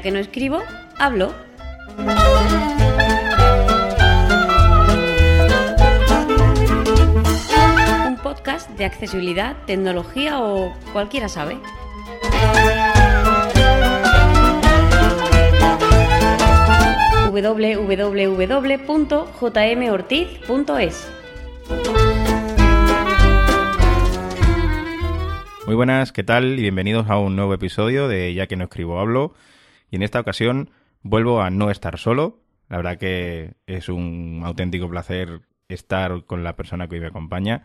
que no escribo, hablo. Un podcast de accesibilidad, tecnología o cualquiera sabe. www.jmortiz.es Muy buenas, ¿qué tal? Y bienvenidos a un nuevo episodio de Ya que no escribo hablo. Y en esta ocasión vuelvo a no estar solo. La verdad que es un auténtico placer estar con la persona que hoy me acompaña,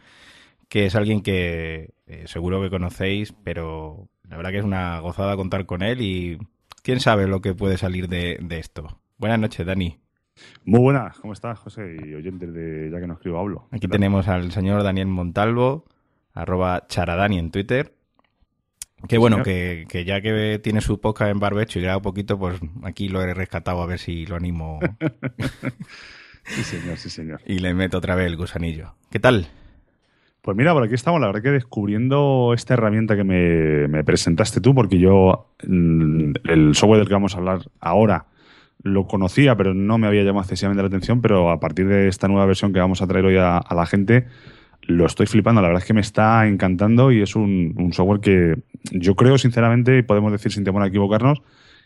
que es alguien que eh, seguro que conocéis, pero la verdad que es una gozada contar con él y quién sabe lo que puede salir de, de esto. Buenas noches, Dani. Muy buenas, ¿cómo estás, José? Y oyentes de Ya que no escribo hablo. Aquí tenemos al señor Daniel Montalvo, arroba charadani en Twitter. Que bueno, que, que, ya que tiene su podcast en barbecho y graba poquito, pues aquí lo he rescatado a ver si lo animo. sí, señor, sí, señor. Y le meto otra vez el gusanillo. ¿Qué tal? Pues mira, por aquí estamos, la verdad que descubriendo esta herramienta que me, me presentaste tú, porque yo mm, el software del que vamos a hablar ahora lo conocía, pero no me había llamado excesivamente la atención, pero a partir de esta nueva versión que vamos a traer hoy a, a la gente, lo estoy flipando. La verdad es que me está encantando y es un, software que yo creo, sinceramente, y podemos decir sin temor a equivocarnos,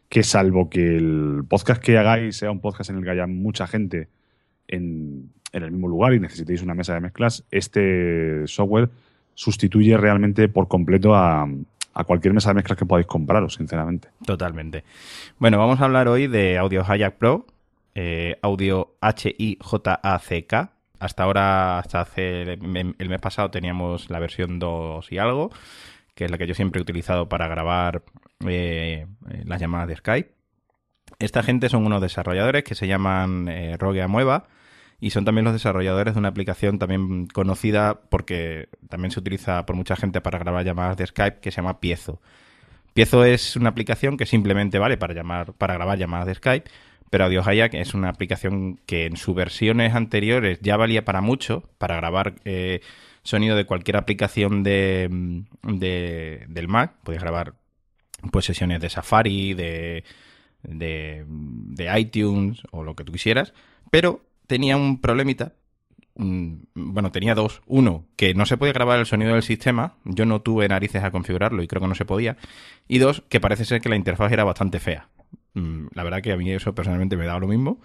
que salvo que el podcast que hagáis sea un podcast en el que haya mucha gente en, en el mismo lugar y necesitéis una mesa de mezclas, este software sustituye realmente por completo a, a cualquier mesa de mezclas que podáis compraros, sinceramente. Totalmente. Bueno, vamos a hablar hoy de Audio Hijack Pro, eh, Audio H-I-J-A-C-K. Hasta ahora, hasta hace el mes pasado teníamos la versión 2 y algo, que es la que yo siempre he utilizado para grabar eh, las llamadas de Skype. Esta gente son unos desarrolladores que se llaman eh, Rogue y son también los desarrolladores de una aplicación también conocida porque también se utiliza por mucha gente para grabar llamadas de Skype que se llama Piezo. Piezo es una aplicación que simplemente vale para llamar para grabar llamadas de Skype, pero Audio Hayak es una aplicación que en sus versiones anteriores ya valía para mucho, para grabar eh, sonido de cualquier aplicación de, de, del Mac. Podéis grabar pues sesiones de Safari, de, de, de iTunes o lo que tú quisieras, pero tenía un problemita. Bueno, tenía dos. Uno, que no se podía grabar el sonido del sistema. Yo no tuve narices a configurarlo y creo que no se podía. Y dos, que parece ser que la interfaz era bastante fea. La verdad que a mí eso personalmente me daba lo mismo.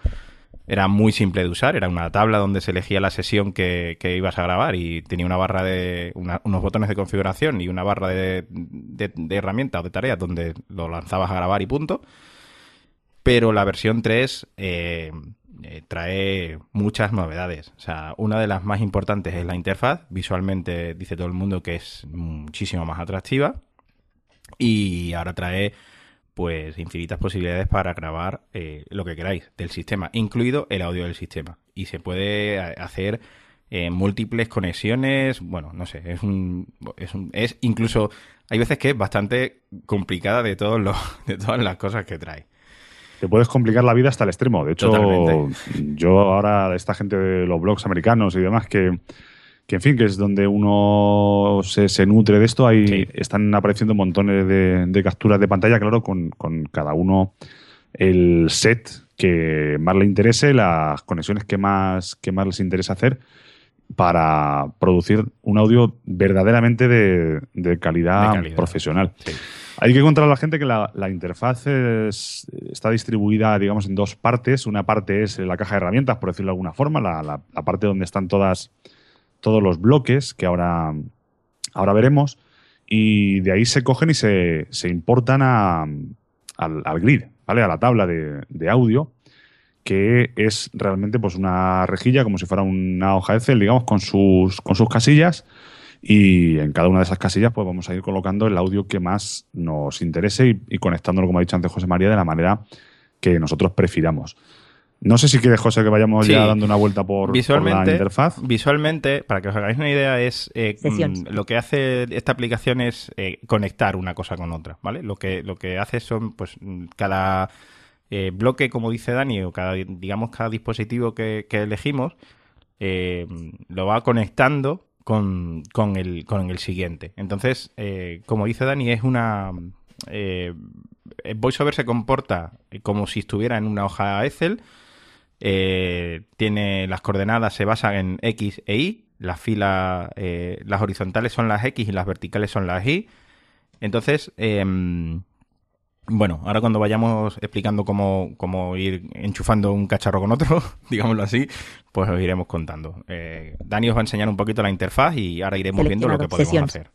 Era muy simple de usar, era una tabla donde se elegía la sesión que, que ibas a grabar y tenía una barra de. Unos botones de configuración y una barra de, de, de herramientas o de tareas donde lo lanzabas a grabar y punto. Pero la versión 3 eh, eh, trae muchas novedades. O sea, una de las más importantes es la interfaz. Visualmente dice todo el mundo que es muchísimo más atractiva. Y ahora trae pues infinitas posibilidades para grabar eh, lo que queráis del sistema, incluido el audio del sistema. Y se puede hacer eh, múltiples conexiones. Bueno, no sé, es un, es un. Es incluso. Hay veces que es bastante complicada de todos los, de todas las cosas que trae te puedes complicar la vida hasta el extremo. De hecho, Totalmente. yo ahora, esta gente de los blogs americanos y demás, que, que en fin, que es donde uno se, se nutre de esto, ahí sí. están apareciendo montones de, de, capturas de pantalla, claro, con, con cada uno el set que más le interese, las conexiones que más, que más les interesa hacer para producir un audio verdaderamente de, de, calidad, de calidad, profesional. Sí. Hay que contar a la gente que la, la interfaz es, está distribuida, digamos, en dos partes. Una parte es la caja de herramientas, por decirlo de alguna forma, la, la, la parte donde están todas, todos los bloques que ahora, ahora veremos. Y de ahí se cogen y se, se importan a, al, al, grid, ¿vale? A la tabla de, de, audio, que es realmente pues una rejilla, como si fuera una hoja de Excel, digamos, con sus, con sus casillas y en cada una de esas casillas pues vamos a ir colocando el audio que más nos interese y, y conectándolo, como ha dicho antes José María, de la manera que nosotros prefiramos. No sé si quiere, José, que vayamos sí. ya dando una vuelta por, visualmente, por la interfaz. Visualmente, para que os hagáis una idea, es eh, lo que hace esta aplicación es eh, conectar una cosa con otra, ¿vale? Lo que, lo que hace son, pues, cada eh, bloque, como dice Dani, o cada, digamos, cada dispositivo que, que elegimos, eh, lo va conectando con, con, el, con el siguiente. Entonces, eh, como dice Dani, es una, eh, VoiceOver se comporta como si estuviera en una hoja Excel. Eh, tiene las coordenadas, se basan en X e Y. Las filas, eh, las horizontales son las X y las verticales son las Y. Entonces, em, bueno, ahora cuando vayamos explicando cómo, cómo, ir enchufando un cacharro con otro, digámoslo así, pues os iremos contando. Eh, Dani os va a enseñar un poquito la interfaz y ahora iremos viendo lo que podemos hacer.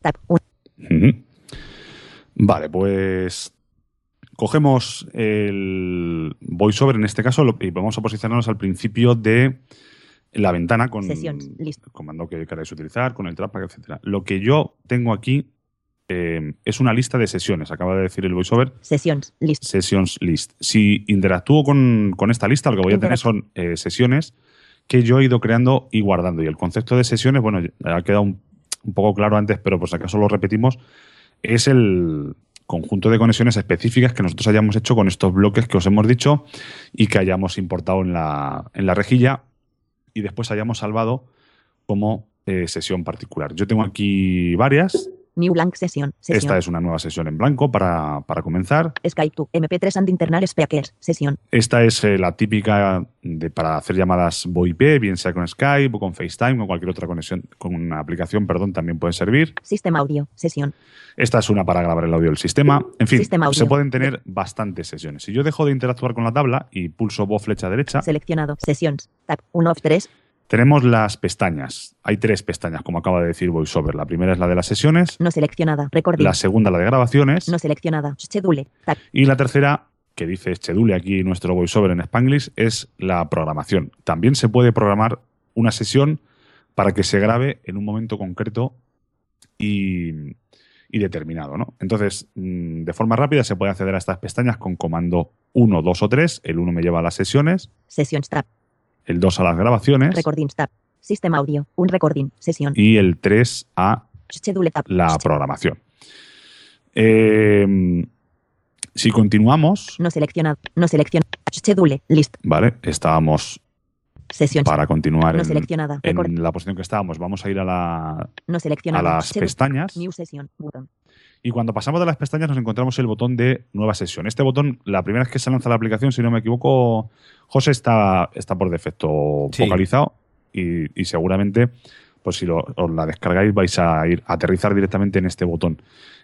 Vale, pues cogemos el VoiceOver en este caso y vamos a posicionarnos al principio de la ventana con el comando que queráis utilizar, con el trackpad, etcétera. Lo que yo tengo aquí eh, es una lista de sesiones, acaba de decir el voiceover. Sessions list. Sessions list. Si interactúo con, esta lista, lo que voy a tener son eh, sesiones que yo he ido creando y guardando. Y el concepto de sesiones, bueno, ha quedado un, poco claro antes, pero por si acaso lo repetimos, es el conjunto de conexiones específicas que nosotros hayamos hecho con estos bloques que os hemos dicho y que hayamos importado en la, en la rejilla y después hayamos salvado como eh, sesión particular. Yo tengo aquí varias New Blank Session. Esta es una nueva sesión en blanco para, comenzar. Skype to MP3 and Internal Speakers. Sesión. Esta es eh, la típica de, para hacer llamadas VoIP, bien sea con Skype o con FaceTime o cualquier otra conexión, con una aplicación, perdón, también puede servir. Sistema audio. Sesión. Esta es una para grabar el audio del sistema. En fin, se pueden tener bastantes sesiones. Si yo dejo de interactuar con la tabla y pulso voz flecha derecha. Seleccionado. Sesiones. Tab 1 of 3. Tenemos las pestañas. Hay tres pestañas, como acaba de decir VoiceOver. La primera es la de las sesiones. No seleccionada. Recording. La segunda, la de grabaciones. No seleccionada. Schedule. Y la tercera, que dice Schedule aquí nuestro VoiceOver en Spanglish, es la programación. También se puede programar una sesión para que se grabe en un momento concreto y, determinado. ¿no? Entonces, mm, de forma rápida se puede acceder a estas pestañas con comando 1, 2 o 3. El 1 me lleva a las sesiones. Sessions tab el 2 a las grabaciones. Recording tab. Sistema audio. Un recording. Sesión. Y el 3 a la programación. Em, si continuamos. No selecciona. No selecciona. Schedule. List. Vale. Estábamos. Sesión. Para continuar no en, seleccionada. en, la posición que estábamos, vamos a ir a, la, no a las pestañas. New session. Button. Y cuando pasamos de las pestañas nos encontramos el botón de nueva sesión. Este botón, la primera vez que se lanza la aplicación, si no me equivoco, José está, está por defecto focalizado y, seguramente, pues si os la descargáis, vais a ir a aterrizar directamente en este botón.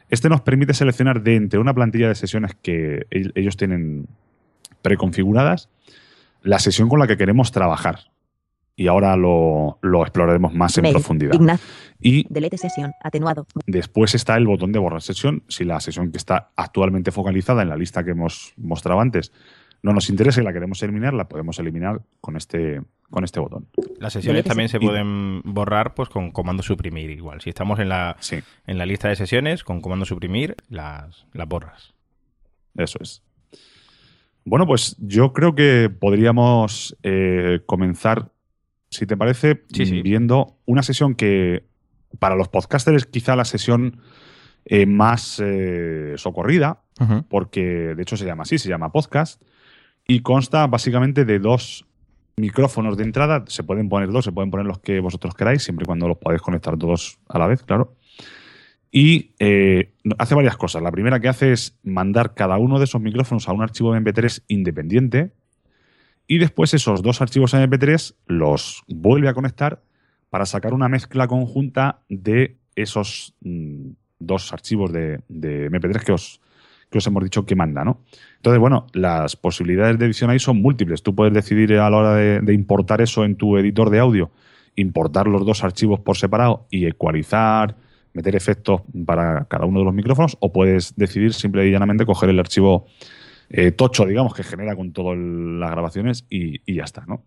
Este nos permite seleccionar de entre una plantilla de sesiones que ellos tienen preconfiguradas la sesión con la que queremos trabajar y ahora lo, exploraremos más en profundidad. Y delete sesión, atenuado. Después está el botón de borrar sesión. Si la sesión que está actualmente focalizada en la lista que hemos mostrado antes no nos interesa y la queremos eliminar, la podemos eliminar con este, con este botón. Las sesiones también se pueden borrar pues con comando suprimir igual. Si estamos en la, en la lista de sesiones, con comando suprimir las, las borras. Eso es. Bueno, pues yo creo que podríamos eh, comenzar si te parece, viendo una sesión que para los podcasters quizá la sesión eh, más eh, socorrida, porque de hecho se llama así, se llama podcast, y consta básicamente de dos micrófonos de entrada, se pueden poner dos, se pueden poner los que vosotros queráis, siempre y cuando los podáis conectar todos a la vez, claro. Y eh, hace varias cosas. La primera que hace es mandar cada uno de esos micrófonos a un archivo MP3 independiente, y después esos dos archivos MP3 los vuelve a conectar para sacar una mezcla conjunta de esos mm, dos archivos de, MP3 que os, que os hemos dicho que manda, ¿no? Entonces, bueno, las posibilidades de edición ahí son múltiples. Tú puedes decidir a la hora de, importar eso en tu editor de audio, importar los dos archivos por separado y ecualizar, meter efectos para cada uno de los micrófonos, o puedes decidir simple y llanamente coger el archivo eh, tocho, digamos, que genera con todas las grabaciones y, ya está, ¿no?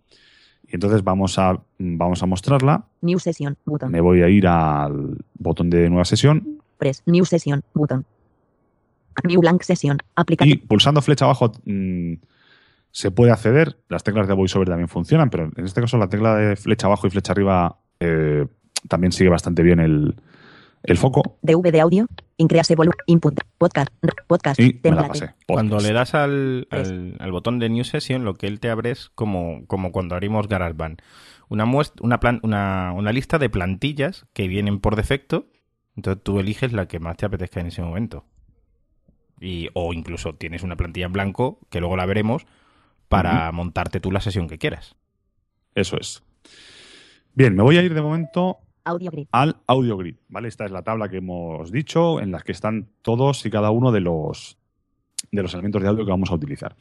Y entonces vamos a, vamos a mostrarla. New Session, botón. Me voy a ir al botón de nueva sesión. Press New Session, botón. New Blank Session. Y pulsando flecha abajo mm, se puede acceder. Las teclas de VoiceOver también funcionan, pero en este caso la tecla de flecha abajo y flecha arriba eh, también sigue bastante bien el, el foco. DV de audio, increase volumen, input, podcast, podcast, Cuando le das al, al, botón de New Session, lo que él te abre es como, como cuando abrimos GarageBand. Una, una, una, una lista de plantillas que vienen por defecto, entonces tú eliges la que más te apetezca en ese momento. Y, o incluso tienes una plantilla en blanco, que luego la veremos, para montarte tú la sesión que quieras. Eso es. Bien, me voy a ir de momento Audio grid. al audio grid, ¿vale? Esta es la tabla que hemos dicho, en la que están todos y cada uno de los, de los elementos de audio que vamos a utilizar.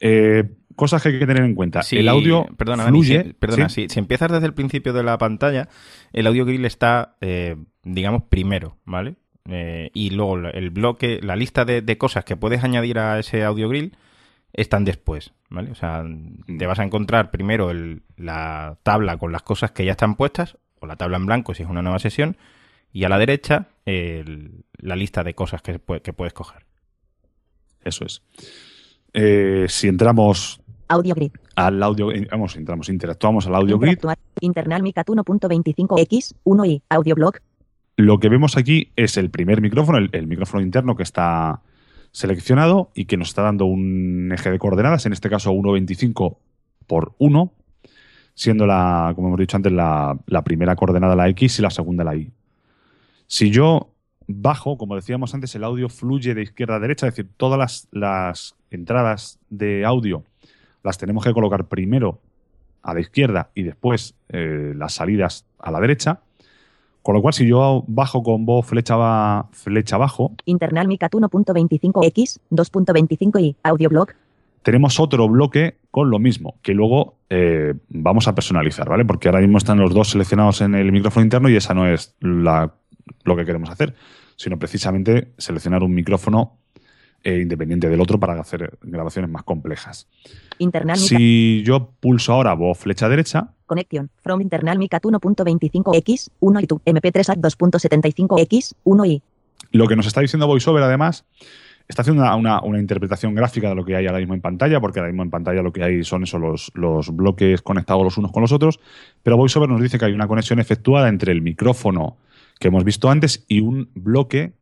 Eh, cosas que hay que tener en cuenta. Sí, el audio perdona, Dani, fluye. si, perdona, ¿sí? si, si empiezas desde el principio de la pantalla, el audio grill está, eh, digamos, primero, ¿vale? Eh, y luego el bloque, la lista de, de cosas que puedes añadir a ese audio grill están después, ¿vale? O sea, te vas a encontrar primero el- la tabla con las cosas que ya están puestas, o la tabla en blanco si es una nueva sesión, y a la derecha el- la lista de cosas que, pu- que puedes coger. Eso es. Eh, si entramos Audio grid. al audio, eh, vamos, entramos, interactuamos al audio grid. Internal Micat 1.25x. 1i. Audio blog. lo que vemos aquí es el primer micrófono, el, el micrófono interno que está seleccionado y que nos está dando un eje de coordenadas, en este caso 1.25 por 1, siendo la, como hemos dicho antes, la, la primera coordenada la X y la segunda la Y. Si yo bajo, como decíamos antes, el audio fluye de izquierda a derecha, es decir, todas las, las entradas de audio las tenemos que colocar primero a la izquierda y después eh, las salidas a la derecha. Con lo cual, si yo bajo con voz flecha, va- flecha abajo, Internal Micat 1.25x. 2.25i. Audio blog. tenemos otro bloque con lo mismo, que luego eh, vamos a personalizar, ¿vale? Porque ahora mismo están los dos seleccionados en el micrófono interno y esa no es la- lo que queremos hacer, sino precisamente seleccionar un micrófono eh, independiente del otro para hacer grabaciones más complejas. Internal. Si yo pulso ahora voz flecha derecha, Connection. From Internal Micat 1.25x. 1 y tu. MP3 at 2.75x. 1i. Lo que nos está diciendo VoiceOver, además, está haciendo una, una- interpretación gráfica de lo que hay ahora mismo en pantalla, porque ahora mismo en pantalla lo que hay son esos los, los bloques conectados los unos con los otros, pero VoiceOver nos dice que hay una conexión efectuada entre el micrófono que hemos visto antes y un bloque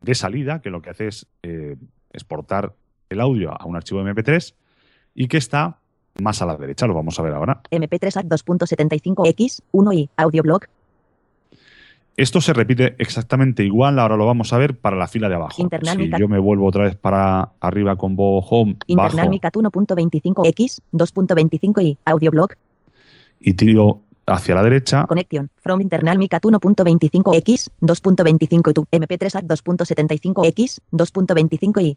de salida, que lo que hace es eh, exportar el audio a un archivo MP3 y que está más a la derecha, lo vamos a ver ahora. MP3 at 2.75x. 1i. Audio blog. Esto se repite exactamente igual, ahora lo vamos a ver para la fila de abajo. Internal si yo me vuelvo otra vez para arriba con Bo Home, Internal Micat 1.25x. 2.25i. Audio blog. y tiro hacia la derecha, Connection. From Internal Micat 1.25x. 2.25 y tu. MP3 at 2.75x. 2.25i.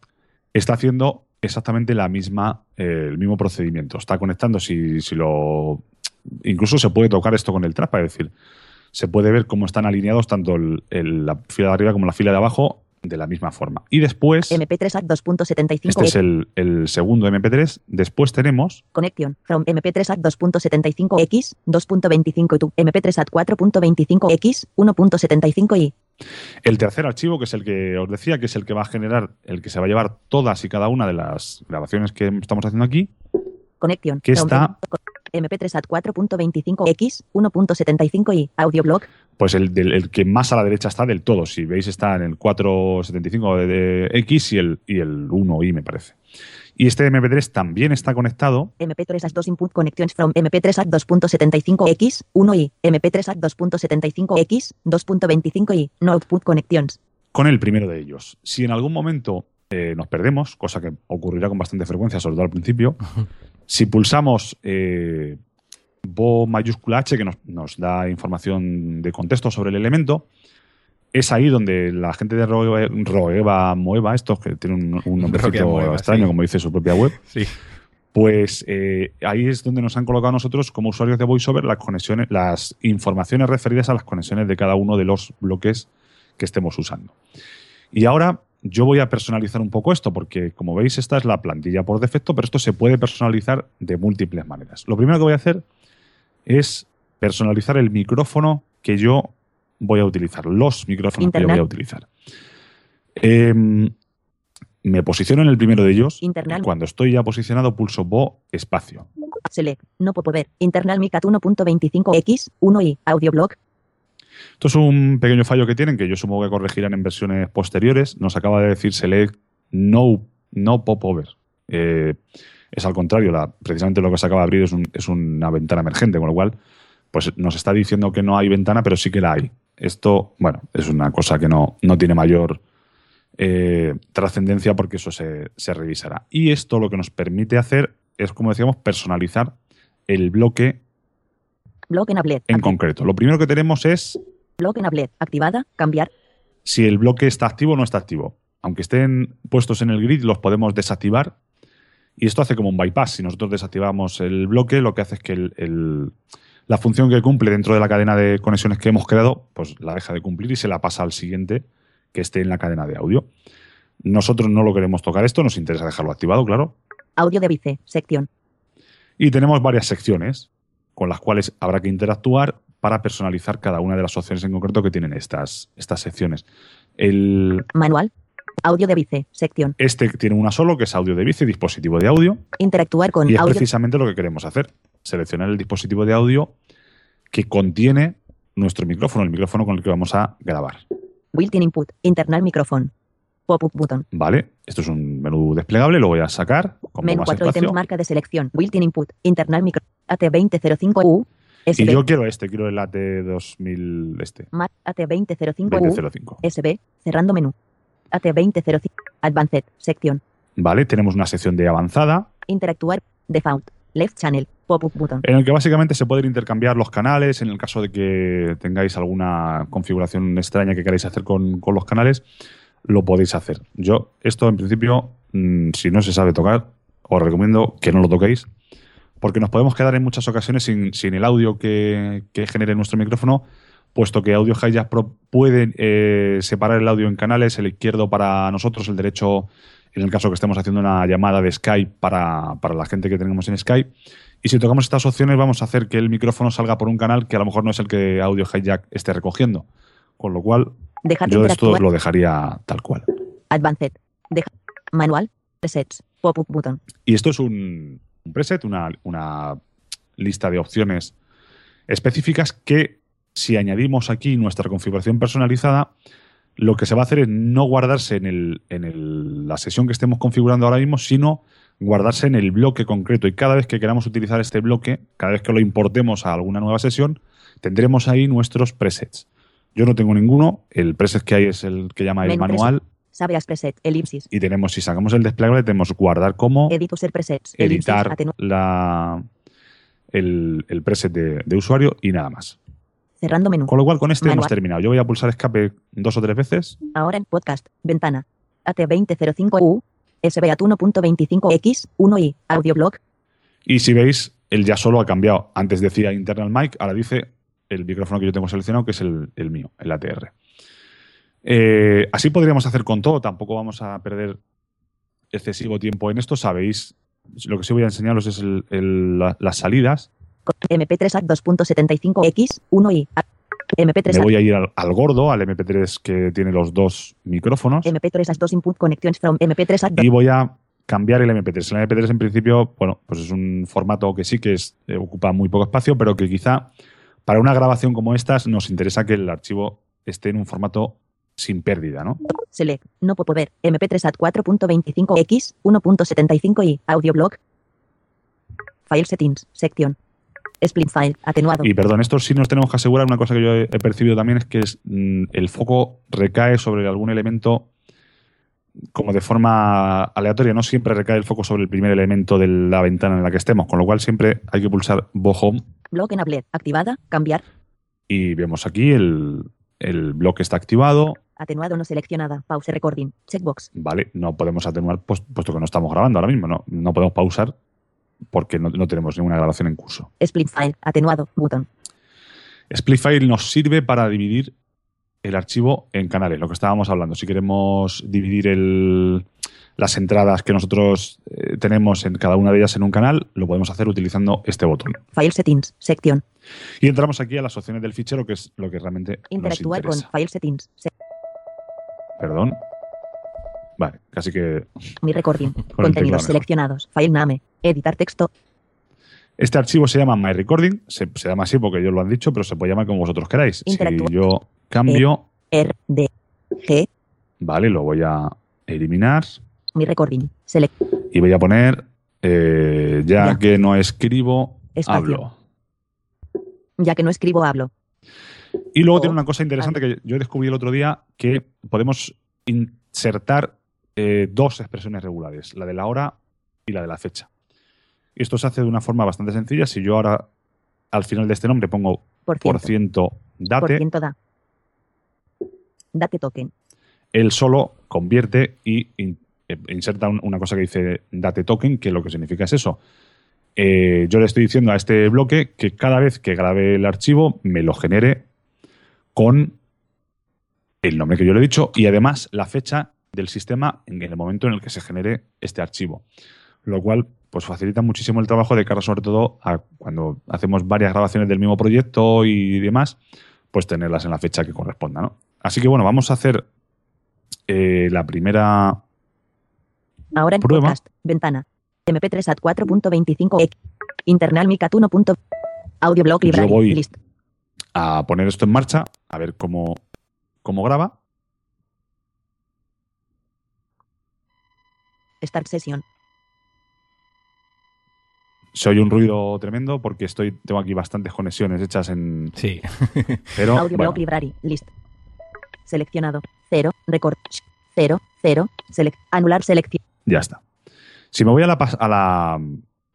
está haciendo exactamente la misma, eh, el mismo procedimiento. Está conectando, si, si lo. Incluso se puede tocar esto con el trackpad, es decir, se puede ver cómo están alineados tanto el- el- la fila de arriba como la fila de abajo de la misma forma. Y después, MP3 at 2.75 este es el, el segundo MP3, después tenemos Connection. From MP3 at 2.75x. 2.25 y tu. MP3 at 4.25x. 1.75i. el tercer archivo, que es el que os decía, que es el que va a generar, el que se va a llevar todas y cada una de las grabaciones que estamos haciendo aquí, Connection. que From está MP3 at 4.25x. 1.75i. Audio blog. pues el, del- el que más a la derecha está del todo. Si veis, está en el 475 de, de X y el, y el 1i, me parece. Y este MP3 también está conectado MP3 as 2 input connections from MP3 at 2.75x. 1i. MP3 at 2.75x. 2.25i. No output connections. con el primero de ellos. Si en algún momento eh, nos perdemos, cosa que ocurrirá con bastante frecuencia, sobre todo al principio, si pulsamos eh, Bo mayúscula H, que nos, nos da información de contexto sobre el elemento, es ahí donde la gente de Roe- Roeva Moeva, estos que tiene un, un nombrecito Moeva, extraño, sí. como dice su propia web, Sí. pues eh, ahí es donde nos han colocado nosotros como usuarios de VoiceOver las conexiones, las informaciones referidas a las conexiones de cada uno de los bloques que estemos usando. Y ahora yo voy a personalizar un poco esto, porque como veis, esta es la plantilla por defecto, pero esto se puede personalizar de múltiples maneras. Lo primero que voy a hacer es personalizar el micrófono que yo voy a utilizar, los micrófonos que yo voy a utilizar. Em, me posiciono en el primero de ellos. Internal. y cuando estoy ya posicionado, pulso Bo espacio. Select. No puedo ver. Internal Micat 1.25x. 1i. Audio blog. Esto es un pequeño fallo que tienen, que yo supongo que corregirán en versiones posteriores. Nos acaba de decir select no, no popover. Eh, es al contrario, precisamente lo que se acaba de abrir es una ventana emergente, con lo cual pues nos está diciendo que no hay ventana, pero sí que la hay. Esto, bueno, es una cosa que no, no tiene mayor eh, trascendencia porque eso se, se revisará. Y esto lo que nos permite hacer es, como decíamos, personalizar el bloque Block enabler. en concreto. Lo primero que tenemos es Block enabler. Activada. Cambiar. si el bloque está activo o no está activo. Aunque estén puestos en el grid, los podemos desactivar. Y esto hace como un bypass. Si nosotros desactivamos el bloque, lo que hace es que el- el- la función que cumple dentro de la cadena de conexiones que hemos creado, pues la deja de cumplir y se la pasa al siguiente que esté en la cadena de audio. Nosotros no lo queremos tocar esto, nos interesa dejarlo activado, claro. Audio de vice. Sección. Y tenemos varias secciones con las cuales habrá que interactuar para personalizar cada una de las opciones en concreto que tienen estas, estas secciones. El, Manual. Audio de vice. Sección. Este tiene una solo, que es audio de bici, dispositivo de audio, Interactuar con y es audio. precisamente lo que queremos hacer. Seleccionar el dispositivo de audio que contiene nuestro micrófono, el micrófono con el que vamos a grabar. Built-in input. Internal microphone. Pop-up button. ¿Vale? Esto es un menú desplegable, lo voy a sacar con Menú más 4 espacio. ítems. Marca de selección. Built-in input. Internal micro. AT2005U. Y SB. yo quiero este, quiero el AT2000 este, Mac AT2005U. 2005. SB. Cerrando menú. AT2005. Advanced. Sección. ¿Vale? Tenemos una sección de avanzada Interactuar. Default. Left channel. Pop-up button. en el que básicamente se pueden intercambiar los canales en el caso de que tengáis alguna configuración extraña que queráis hacer con, con los canales, lo podéis hacer. Yo, esto en principio, mm, si no se sabe tocar, os recomiendo que no lo toquéis, porque nos podemos quedar en muchas ocasiones sin, el audio que, que genere nuestro micrófono, puesto que Audio Hijack Pro puede eh, separar el audio en canales, el izquierdo para nosotros, el derecho en el caso que estemos haciendo una llamada de Skype para, para la gente que tenemos en Skype. Y si tocamos estas opciones, vamos a hacer que el micrófono salga por un canal que a lo mejor no es el que Audio Hijack esté recogiendo. Con lo cual, Dejar yo esto lo dejaría tal cual. Advanced. Deja- Manual. Presets. Pop-up button. Y esto es un, un preset, una, una lista de opciones específicas que si añadimos aquí nuestra configuración personalizada, lo que se va a hacer es no guardarse en, el, en el- la sesión que estemos configurando ahora mismo, sino guardarse en el bloque concreto. Y cada vez que queramos utilizar este bloque, cada vez que lo importemos a alguna nueva sesión, tendremos ahí nuestros presets. Yo no tengo ninguno, el preset que hay es el que llama el Menú manual Sabe as preset. Elipsis. y tenemos, si sacamos el desplegable, tenemos guardar como, Edit user presets. Elipsis. editar Atenu- la, el, el preset de, de usuario y nada más. Cerrando menú. Con lo cual, con este Manual. hemos terminado. Yo voy a pulsar escape dos o tres veces. Ahora en podcast. Ventana. AT2005U. SBAT 1.25X. 1i. Audioblog. Y si veis, el ya solo ha cambiado. Antes decía internal mic, ahora dice el micrófono que yo tengo seleccionado, que es el, el mío, el ATR. Eh, así podríamos hacer con todo. Tampoco vamos a perder excesivo tiempo en esto. Sabéis, lo que sí voy a enseñaros es el- el- la- las salidas. Co- MP3 AT 2.75X. 1i. A- MP3 Me voy a ir al, al gordo, al MP3 que tiene los dos micrófonos. MP3 AT 2 input connections from MP3 AT y voy a cambiar el MP3. El MP3 en principio, bueno, pues es un formato que sí que es, eh, ocupa muy poco espacio, pero que quizá para una grabación como estas nos interesa que el archivo esté en un formato sin pérdida, ¿no? Select. No puedo ver. MP3 AT 4.25X. 1.75i. Audioblog. File settings. Sección. Split file. Atenuado. Y perdón, esto sí nos tenemos que asegurar, una cosa que yo he, he percibido también es que es, mm, el foco recae sobre algún elemento como de forma aleatoria, no siempre recae el foco sobre el primer elemento de la ventana en la que estemos, con lo cual siempre hay que pulsar Bo Home Block enabler. Activada. Cambiar. y vemos aquí el, el bloque está activado, Atenuado no seleccionada. Pause recording. Checkbox. Vale, no podemos atenuar pues- puesto que no estamos grabando ahora mismo, no, no podemos pausar porque no, no tenemos ninguna grabación en curso. Split file. Atenuado. Button. Split file nos sirve para dividir el archivo en canales, lo que estábamos hablando. Si queremos dividir el- las entradas que nosotros eh, tenemos en cada una de ellas en un canal, lo podemos hacer utilizando este botón. File settings. Sección. Y entramos aquí a las opciones del fichero, que es lo que realmente nos Interactuar con file settings. Se- Perdón. Vale, casi que mi recording. Contenidos seleccionados. File name. Editar texto. Este archivo se llama My Recording, se, se llama así porque ellos lo han dicho, pero se puede llamar como vosotros queráis. Si yo cambio, R. D. G. vale, lo voy a eliminar Mi recording. Select. y voy a poner, eh, ya, Ya. que no escribo, Espacio. hablo. Ya que no escribo, hablo. Y luego O- tiene una cosa interesante que yo descubrí el otro día, que podemos in- insertar eh, dos expresiones regulares, la de la hora y la de la fecha. Esto se hace de una forma bastante sencilla. Si yo ahora al final de este nombre pongo Por por ciento. ciento date, Por ciento da. Date token. él solo convierte y eh, inserta un- una cosa que dice date token, que lo que significa es eso. Eh, yo le estoy diciendo a este bloque que cada vez que grabe el archivo me lo genere con el nombre que yo le he dicho y además la fecha del sistema en el momento en el que se genere este archivo. Lo cual pues facilita muchísimo el trabajo de cara sobre todo a cuando hacemos varias grabaciones del mismo proyecto y demás, pues tenerlas en la fecha que corresponda, ¿no? Así que bueno, vamos a hacer eh, la primera Ahora en Prueba. podcast. Ventana. MP3 at 4.25 X. Internal Micat 1. Audioblog Yo library. voy- List. a poner esto en marcha, a ver cómo, cómo graba. Start session. Se oye un ruido tremendo porque estoy, tengo aquí bastantes conexiones hechas en. Sí. Pero Audioblog bueno, library. List. Seleccionado. 0. Record. 0. 0. Select. Anular selección. ya está. Si me voy a la, a la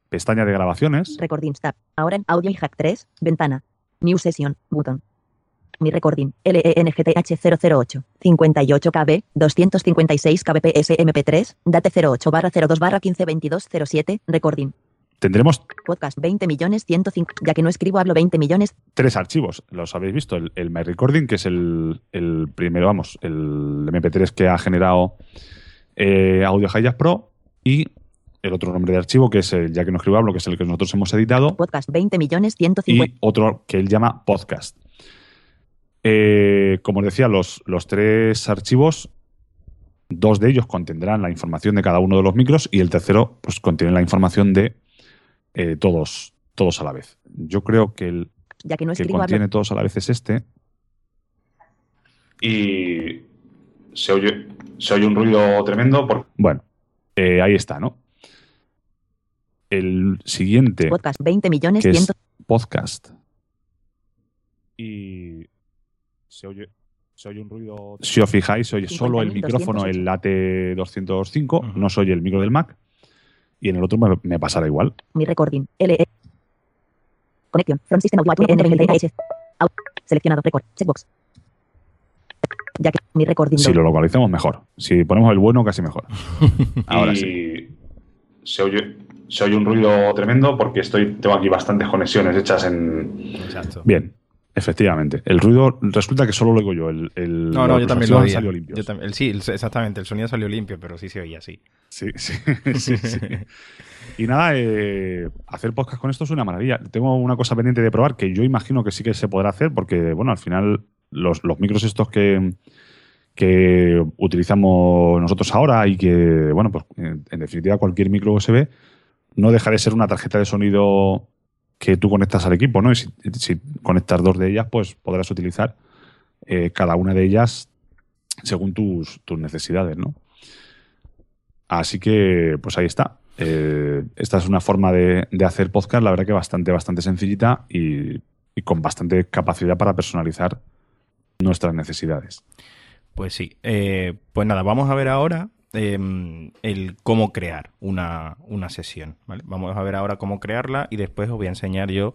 pestaña de grabaciones, Recordings tab. Ahora en Audio y Hack 3. Ventana. New session. Button. Mi recording. E LENGTH008. 58 KB. 256 kbps MP3. Date 08 barra 02 barra 1522 07. Recording. Tendremos Podcast 20 millones 105. Ya que no escribo, hablo 20 millones. tres archivos. Los habéis visto. El, el My Recording, que es el, el primero, vamos, el MP3 que ha generado eh, Audio Hijack Pro. Y el otro nombre de archivo, que es el Ya que no escribo, hablo, que es el que nosotros hemos editado. Podcast 20 millones 150. y otro que él llama podcast. Eh, como os decía, los, los tres archivos, dos de ellos contendrán la información de cada uno de los micros y el tercero pues, contiene la información de eh, todos, todos a la vez. Yo creo que el Ya que no que escribo, hablo. contiene todos a la vez es este. Y se oye, se oye un ruido tremendo. Por... Bueno, eh, ahí está, ¿no? El siguiente Podcast 20 millones que 100. es podcast. Y se oye, se oye un ruido. Si os fijáis, se oye solo el 50.208. micrófono, el AT205, Ujú. no se oye el micro del Mac. Y en el otro me, me pasará igual. Mi recording. LE. Conexión. From System Audio. Au- Seleccionado. Record. Checkbox. Ya que mi recording. Si lo localizamos, mejor. Si ponemos el bueno, casi mejor. Ahora Y sí. Se oye, se oye un ruido tremendo porque estoy, tengo aquí bastantes conexiones hechas en. Exacto. Bien, efectivamente. El ruido resulta que solo lo oigo yo. El, el- No, no, yo también lo oía. salido limpios. Yo el- sí, el- exactamente. El sonido salió limpio, pero sí se oía así. Sí, sí, sí, sí. Y nada, eh, hacer podcast con esto es una maravilla. Tengo una cosa pendiente de probar que yo imagino que sí que se podrá hacer porque, bueno, al final los, los micros estos que, que utilizamos nosotros ahora y que, bueno, pues en, en definitiva cualquier micro USB no deja de ser una tarjeta de sonido que tú conectas al equipo, ¿no? Y si, conectas dos de ellas, pues podrás utilizar eh, cada una de ellas según tus, tus necesidades, ¿no? Así que, pues ahí está. Eh, esta es una forma de, de hacer podcast, la verdad que bastante, bastante sencillita y, y con bastante capacidad para personalizar nuestras necesidades. Pues sí. Eh, pues nada, vamos a ver ahora eh, el cómo crear una, una sesión. ¿vale? Vamos a ver ahora cómo crearla y después os voy a enseñar yo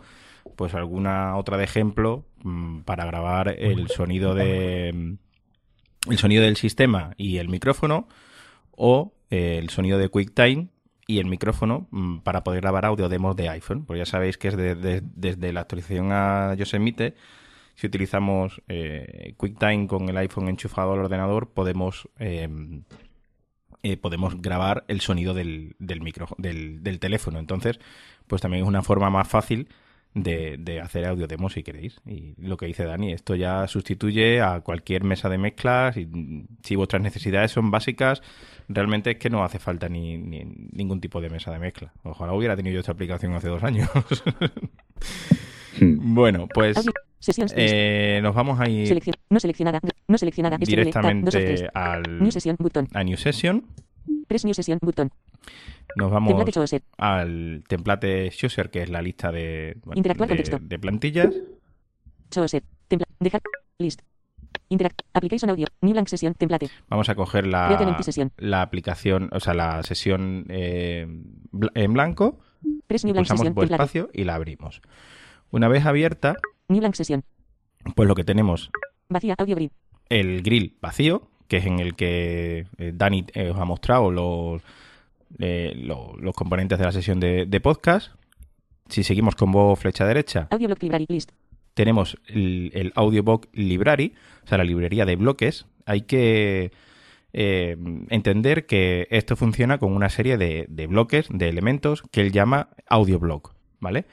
pues alguna otra de ejemplo mm, para grabar el sonido de mm, el sonido del sistema y el micrófono o eh, el sonido de QuickTime y el micrófono mm, para poder grabar audio demos de iPhone. Pues ya sabéis que es de- de- desde la actualización a Yosemite si utilizamos eh, QuickTime con el iPhone enchufado al ordenador, podemos, eh, podemos grabar el sonido del, del, micro, del, del teléfono. Entonces, pues también es una forma más fácil de, de hacer audio demo si queréis. Y lo que dice Dani, esto ya sustituye a cualquier mesa de mezclas. Y mm, si vuestras necesidades son básicas, realmente es que no hace falta ni, ni- ningún tipo de mesa de mezcla. Ojalá hubiera tenido yo esta aplicación hace dos años. Hmm. bueno, pues Eh, nos vamos a ir Selección. No seleccionada. No seleccionada. Disponible. Tab. Dos de directamente al, New session. Button. a New Session. Press New session. Button. Nos vamos Template al template Chooser, que es la lista de, bueno, Interactuar con de, texto. de plantillas. Chooser. Templa. Dejar. List. Interact. Application audio. New blank session. Template. Vamos a coger la, aplicación, o sea, la sesión eh, en blanco, Press new blank pulsamos session. por Template. espacio y la abrimos. Una vez abierta, New blank session. pues lo que tenemos Vacía. Audio grid. el grill vacío, que es en el que eh, Dani eh, os ha mostrado los, eh, lo- los componentes de la sesión de, de podcast. Si seguimos con voz flecha derecha, Audio block library list. tenemos el, el Audiobook Library, o sea, la librería de bloques. Hay que eh, entender que esto funciona con una serie de, de bloques, de elementos, que él llama audioblock, ¿vale?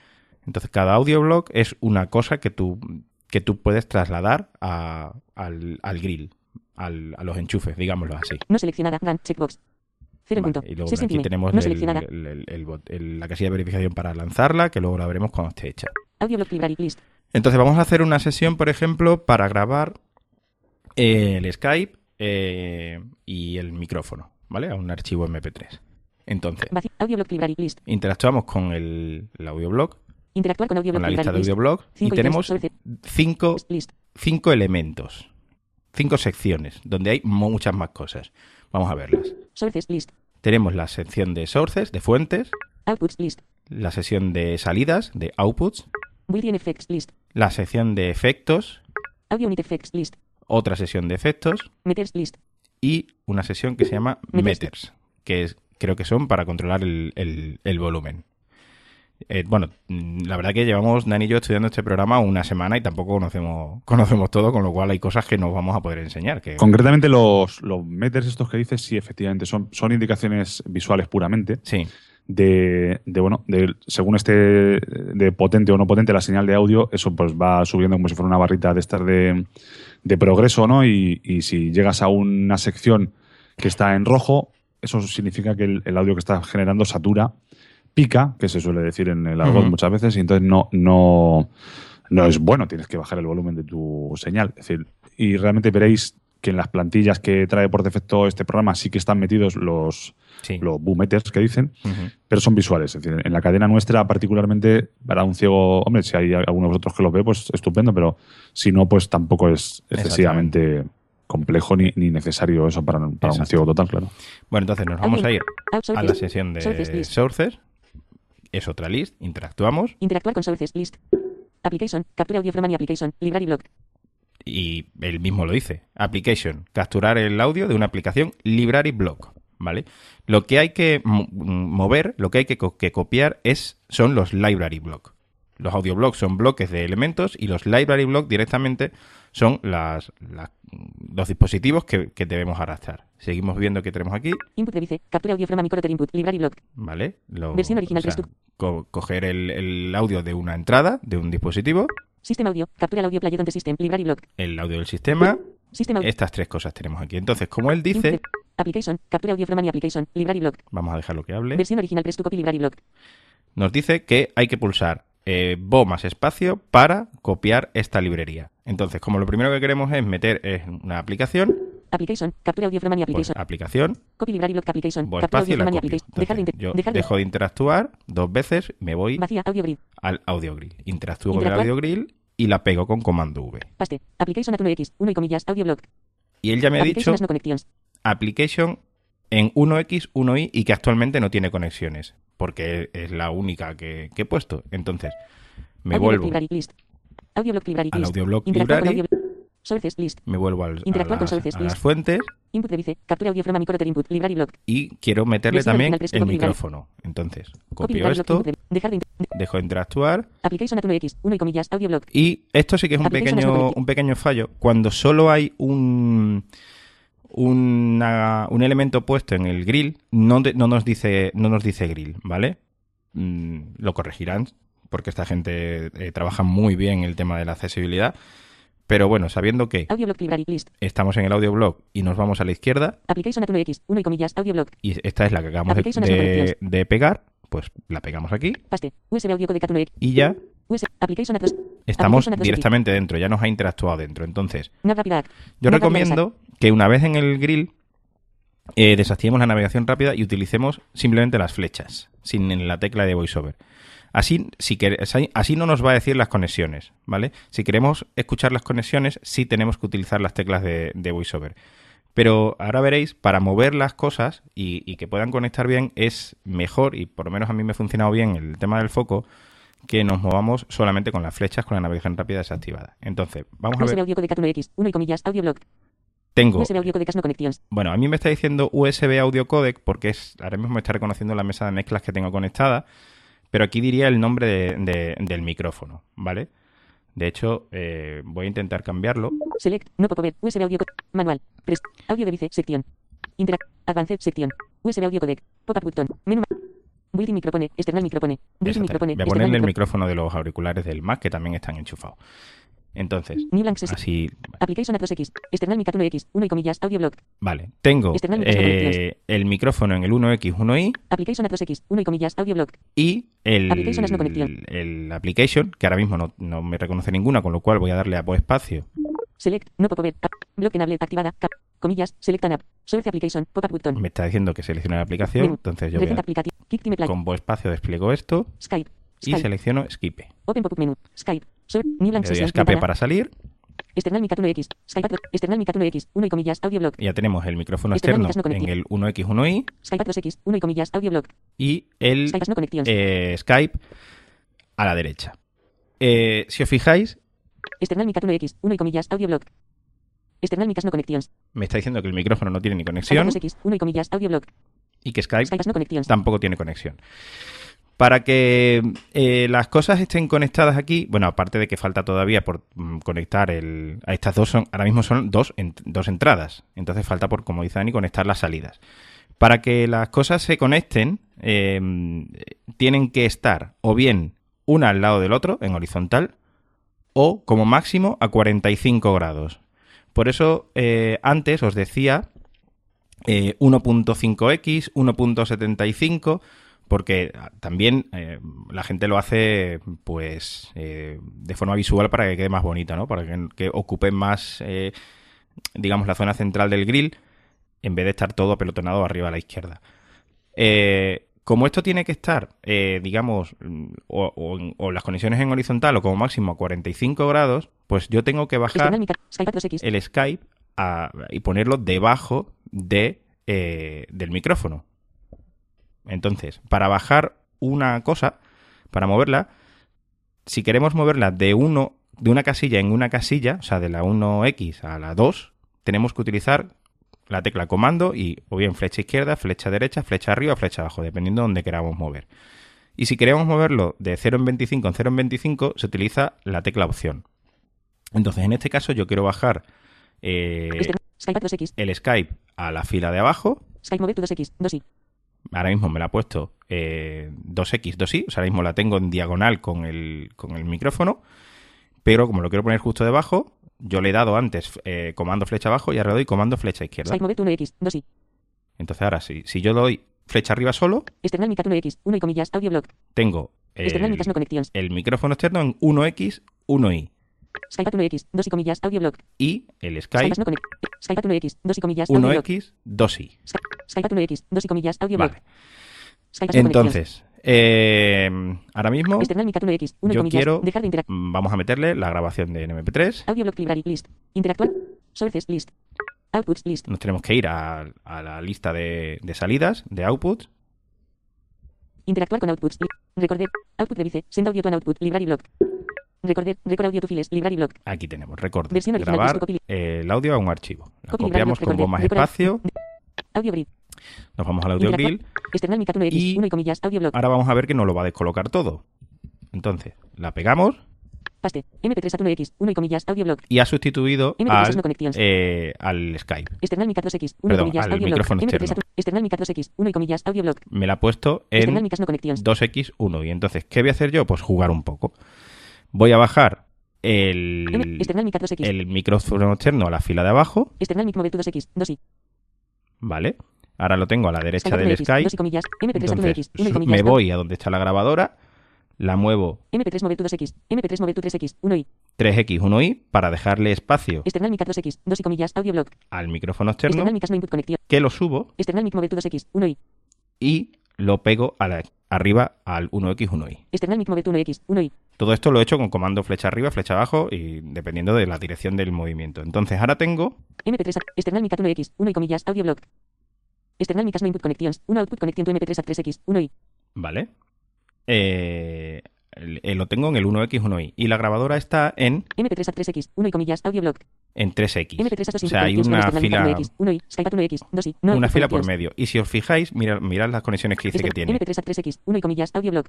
Entonces, cada audioblock es una cosa que tú, que tú puedes trasladar a- al, al grill, al- a los enchufes, digámoslo así. No seleccionada. Checkbox. Vale, y luego aquí tenemos No el- la casilla de verificación para lanzarla, que luego la veremos cuando esté hecha. List. Entonces vamos a hacer una sesión, por ejemplo, para grabar eh, el Skype eh, y el micrófono, ¿vale? A un archivo MP3. Entonces, list. interactuamos con el, el audioblog, Interactuar con audio con la lista de audioblog, y tenemos cinco, cinco elementos, cinco secciones, donde hay muchas más cosas. Vamos a verlas. Sources list. Tenemos la sección de sources, de fuentes, Outputs list. la sección de salidas, de outputs, effects list. la sección de efectos, Audio unit effects list. otra sección de efectos, Meters list. y una sesión que se llama Meters. meters, que es, creo que son para controlar el, el- el volumen. Eh, bueno, mm, la verdad que llevamos Dani y yo estudiando este programa una semana y tampoco conocemos, conocemos todo, con lo cual hay cosas que nos vamos a poder enseñar. Que, Concretamente, los, los meters estos que dices, sí, efectivamente, son, son indicaciones visuales puramente sí, de, de, bueno, de según esté de potente o no potente la señal de audio, eso pues va subiendo como si fuera una barrita de estas de, de progreso, ¿no? Y, y si llegas a una sección que está en rojo, eso significa que el, el audio que está generando satura, pica, que se suele decir en el argot muchas veces, y entonces no, no, no es bueno, tienes que bajar el volumen de tu señal. Es decir, y realmente veréis que en las plantillas que trae por defecto este programa sí que están metidos los, sí. los boom meters que dicen, pero son visuales. Es decir, en la cadena nuestra, particularmente, para un ciego, hombre, si hay alguno de vosotros que lo ve, pues estupendo, pero si no, pues tampoco es excesivamente complejo ni, ni necesario eso para, para un ciego total, claro. Bueno, entonces nos vamos a ir a la sesión de sources. Es otra list, interactuamos Interactuar con sources list. Application. Captura audio from any application. Library block. y él mismo lo dice. Application, capturar el audio de una aplicación library block, ¿vale? Lo que hay que mo- mover, lo que hay que, co- que copiar es son los library block. Los audio blocks son bloques de elementos y los library block directamente son las, las- los dispositivos que, que debemos arrastrar. Seguimos viendo que tenemos aquí, Input de vice. Captura audio from microter input. Library block. ¿vale? Lo- Versión original o sea, 3 co- coger el, el audio de una entrada, de un dispositivo, System audio. Captura el audio play donde system. Library block. el audio del sistema, System audio. estas tres cosas tenemos aquí. Entonces, como él dice, Application. Captura audio from any application. Library block. vamos a dejarlo que hable. Versión original 3 to copy library block. nos dice que hay que pulsar eh, Bo más espacio para copiar esta librería. Entonces, como lo primero que queremos es meter en una aplicación, Application. Captura audio from any pues application. aplicación, Copy library block application. Captura espacio y la copio. application. Dejar de, Entonces, inter- yo dejar de- dejo de interactuar dos veces, me voy Vacía. Audio grid. al audio grill. Interactúo con el audio grill y la pego con comando V. Paste. Application at 1x. 1 y comillas. Audio block. Y él ya me ha dicho Application no application en 1X, 1Y y que actualmente no tiene conexiones, porque es la única que, que he puesto. Entonces, me audio vuelvo list. Audio block library al list. audio block Interactuar con library, audio Sources list. me vuelvo al- a, Interactuar con las, sources a list. las fuentes Input de vice. Captura audio from a input. Library block. y quiero meterle también el copy library. micrófono. Entonces, Copy copio block. esto, de- Dejar de inter- de- dejo de interactuar Application at 1x. 1 y comillas. Audio block. y esto sí que es un pequeño, un pequeño fallo. Cuando solo hay un, una- un elemento puesto en el grill, no, de- no, nos, dice, no nos dice grill, ¿vale? Mm, lo corregirán porque esta gente eh, trabaja muy bien el tema de la accesibilidad. Pero bueno, sabiendo que estamos en el audio blog y nos vamos a la izquierda, 1x. 1 y comillas. Y esta es la que acabamos de, de- de pegar, pues la pegamos aquí Paste. USB audio codec at 1x. y ya USB. Application at 2. estamos Application at 2 directamente dentro, ya nos ha interactuado dentro. Entonces, yo recomiendo que una vez en el grill eh, desactivemos la navegación rápida y utilicemos simplemente las flechas, sin la tecla de VoiceOver. Así, si así- no nos va a decir las conexiones, ¿vale? Si queremos escuchar las conexiones, sí tenemos que utilizar las teclas de, de VoiceOver. Pero ahora veréis, para mover las cosas y, y que puedan conectar bien, es mejor, y por lo menos a mí me ha funcionado bien el tema del foco, que nos movamos solamente con las flechas con la navegación rápida desactivada. Entonces, vamos a ver. audio codec 1X, 1 y comillas, audio. Tengo USB audio codecas no connections. Bueno, a mí me está diciendo USB audio codec porque es, ahora mismo me está reconociendo la mesa de mezclas que tengo conectada, pero aquí diría el nombre de- de- del micrófono, ¿vale? De hecho, eh, voy a intentar cambiarlo. Select, no popover, USB audio codec, manual, prest, audio de vice, sección. Interact, advanced, sección. USB audio codec, pop-up button, menú. Built-in micropone, external micropone, Exactamente. micropone, Voy a ponerle el micrófono de los auriculares del Mac que también están enchufados. Entonces, así, Application at 2X, external mic 1X, 1 y comillas, audio block. vale. Tengo eh, el micrófono en el 1X, 1i Application at 2X, 1 y comillas, audio block. y el, Application no connection. el application, que ahora mismo no, no me reconoce ninguna, con lo cual voy a darle a espacio Select, no popover, app, block enable, activada, cap, comillas, select an app, source application, pop-up button. me está diciendo que seleccione la aplicación, Menú. entonces yo voy a, con voz espacio despliego esto Skype, y Skype, selecciono Skip. open pop-up menú, Skype, Le doy escape para salir external mic 1X, Skype, at- external mic 1X, 1 y comillas, audio block. y ya tenemos el micrófono externo no en el 1X, 1i Skype at 2X, 1 y comillas, audio block. y el Skype no eh, Skype a la derecha. Eh, si os fijáis, External mic 1X, 1 y comillas, audio block. External micas no connections. me está diciendo que el micrófono no tiene ni Skype conexión 2X, 1 y comillas, audio block. y que Skype no tampoco tiene conexión. Para que eh, las cosas estén conectadas aquí, bueno, aparte de que falta todavía por mm, conectar el, a estas dos, son, ahora mismo son dos, dos entradas. Entonces falta por, como dice Dani, conectar las salidas. Para que las cosas se conecten, eh, tienen que estar o bien una al lado del otro, en horizontal, o como máximo a 45 grados. Por eso eh, antes os decía eh, 1.5x, 1.75, porque ah, también eh, la gente lo hace pues eh, de forma visual para que quede más bonita, ¿no? Para que, que ocupe más, eh, digamos, la zona central del grill en vez de estar todo apelotonado arriba a la izquierda. Como esto tiene que estar, digamos, mm, o, o en- o las conexiones en horizontal o como máximo a 45 grados, pues yo tengo que bajar External mic, Skype at 2X. el Skype a- y ponerlo debajo de, del micrófono. Entonces, para bajar una cosa, para moverla, si queremos moverla de uno de una casilla en una casilla, o sea, de la 1X a la 2, tenemos que utilizar la tecla comando y o bien flecha izquierda, flecha derecha, flecha arriba, flecha abajo, dependiendo de donde queramos mover. Y si queremos moverlo de 0 en 25 en 0 en 25, se utiliza la tecla opción. Entonces, en este caso, yo quiero bajar eh, External- Skype at 2X. el Skype a la fila de abajo. Skype move to 2X. 2i. Ahora mismo me la ha puesto eh, 2X, 2Y. O sea, ahora mismo la tengo en diagonal con el, con el micrófono. Pero como lo quiero poner justo debajo, yo le he dado antes eh, comando flecha abajo y ahora le doy comando flecha izquierda. Skype move to 1X. 2i. Entonces ahora, si, si yo doy flecha arriba solo, External 1X. 1 y comillas, audio block. tengo el, connections. el micrófono externo en 1X, 1Y. Skype 1X. 2 y comillas. Y el Skype Skype as no connect. Skype at 1X. 2 y comillas, audio block. 1X, 2Y. Sky- Skype at 1X. 2 y comillas, audio block. Vale. Entonces, eh, ahora mismo External mic 1X. 1 y yo quiero Dejar de mm, vamos a meterle la grabación de MP3. Audio block library list. Interactuar. Sources list. Outputs list. Nos tenemos que ir a, a la lista de, de salidas, de outputs. Interactuar con outputs. Recorder. Output device. Send audio to an output. Library block. Recorder. Record audio to files. Library block. Aquí tenemos record. Versión original, Grabar eh, el audio a un archivo. Lo copiamos con más recorder, espacio. Audio grid. Nos vamos al audio Interactuar. grill. External mic 1X. Y- 1 y comillas, audio block. Ahora vamos a ver que nos lo va a descolocar todo. Entonces, la pegamos Paste. MP3 at 1X. 1 y comillas, audio block. y ha sustituido MP3 al, eh, al Skype. External mic 2X. 1 y Perdón, comillas, al audio block. micrófono MP3 externo. at- External mic 2X. 1 y comillas, audio. Me la ha puesto en mic no connections. 2x1. Y entonces, ¿qué voy a hacer yo? Pues jugar un poco. Voy a bajar el, External mic 2X. el micrófono externo a la fila de abajo. External mic move to 2X. 2i. ¿Vale? Ahora lo tengo a la derecha del 1X. Skype. 2 y comillas. MP3 at Entonces, 1X. 1 y su- comillas. me voy a donde está la grabadora, la muevo MP3 move to 2X. MP3 move to 3X. 1i. 3x, 1y para dejarle espacio External mic 2X. 2 y comillas, audio block. al micrófono externo, que lo subo External mic move to 2X. 1i. y lo pego a la, arriba al 1X, 1Y. External mic mover to 1X, 1Y. Todo esto lo he hecho con comando flecha arriba, flecha abajo y dependiendo de la dirección del movimiento. Entonces ahora tengo MP3 a- external mic at 1X, 1 y comillas, audio block. External mic as no input connections, 1 output connection to MP3 a 3X, 1Y. ¿Vale? Eh, eh, lo tengo en el 1X, 1Y. Y la grabadora está en, MP3 a 3X, 1 y comillas, audio block. en 3X. MP3 a 2 O sea, hay una fila, 1X, 1Y, Skype at 1X, 2Y, no una fila por medio. Y si os fijáis, mirad, mirad las conexiones que dice que tiene. MP3 a 3X, 1 y comillas, audio block.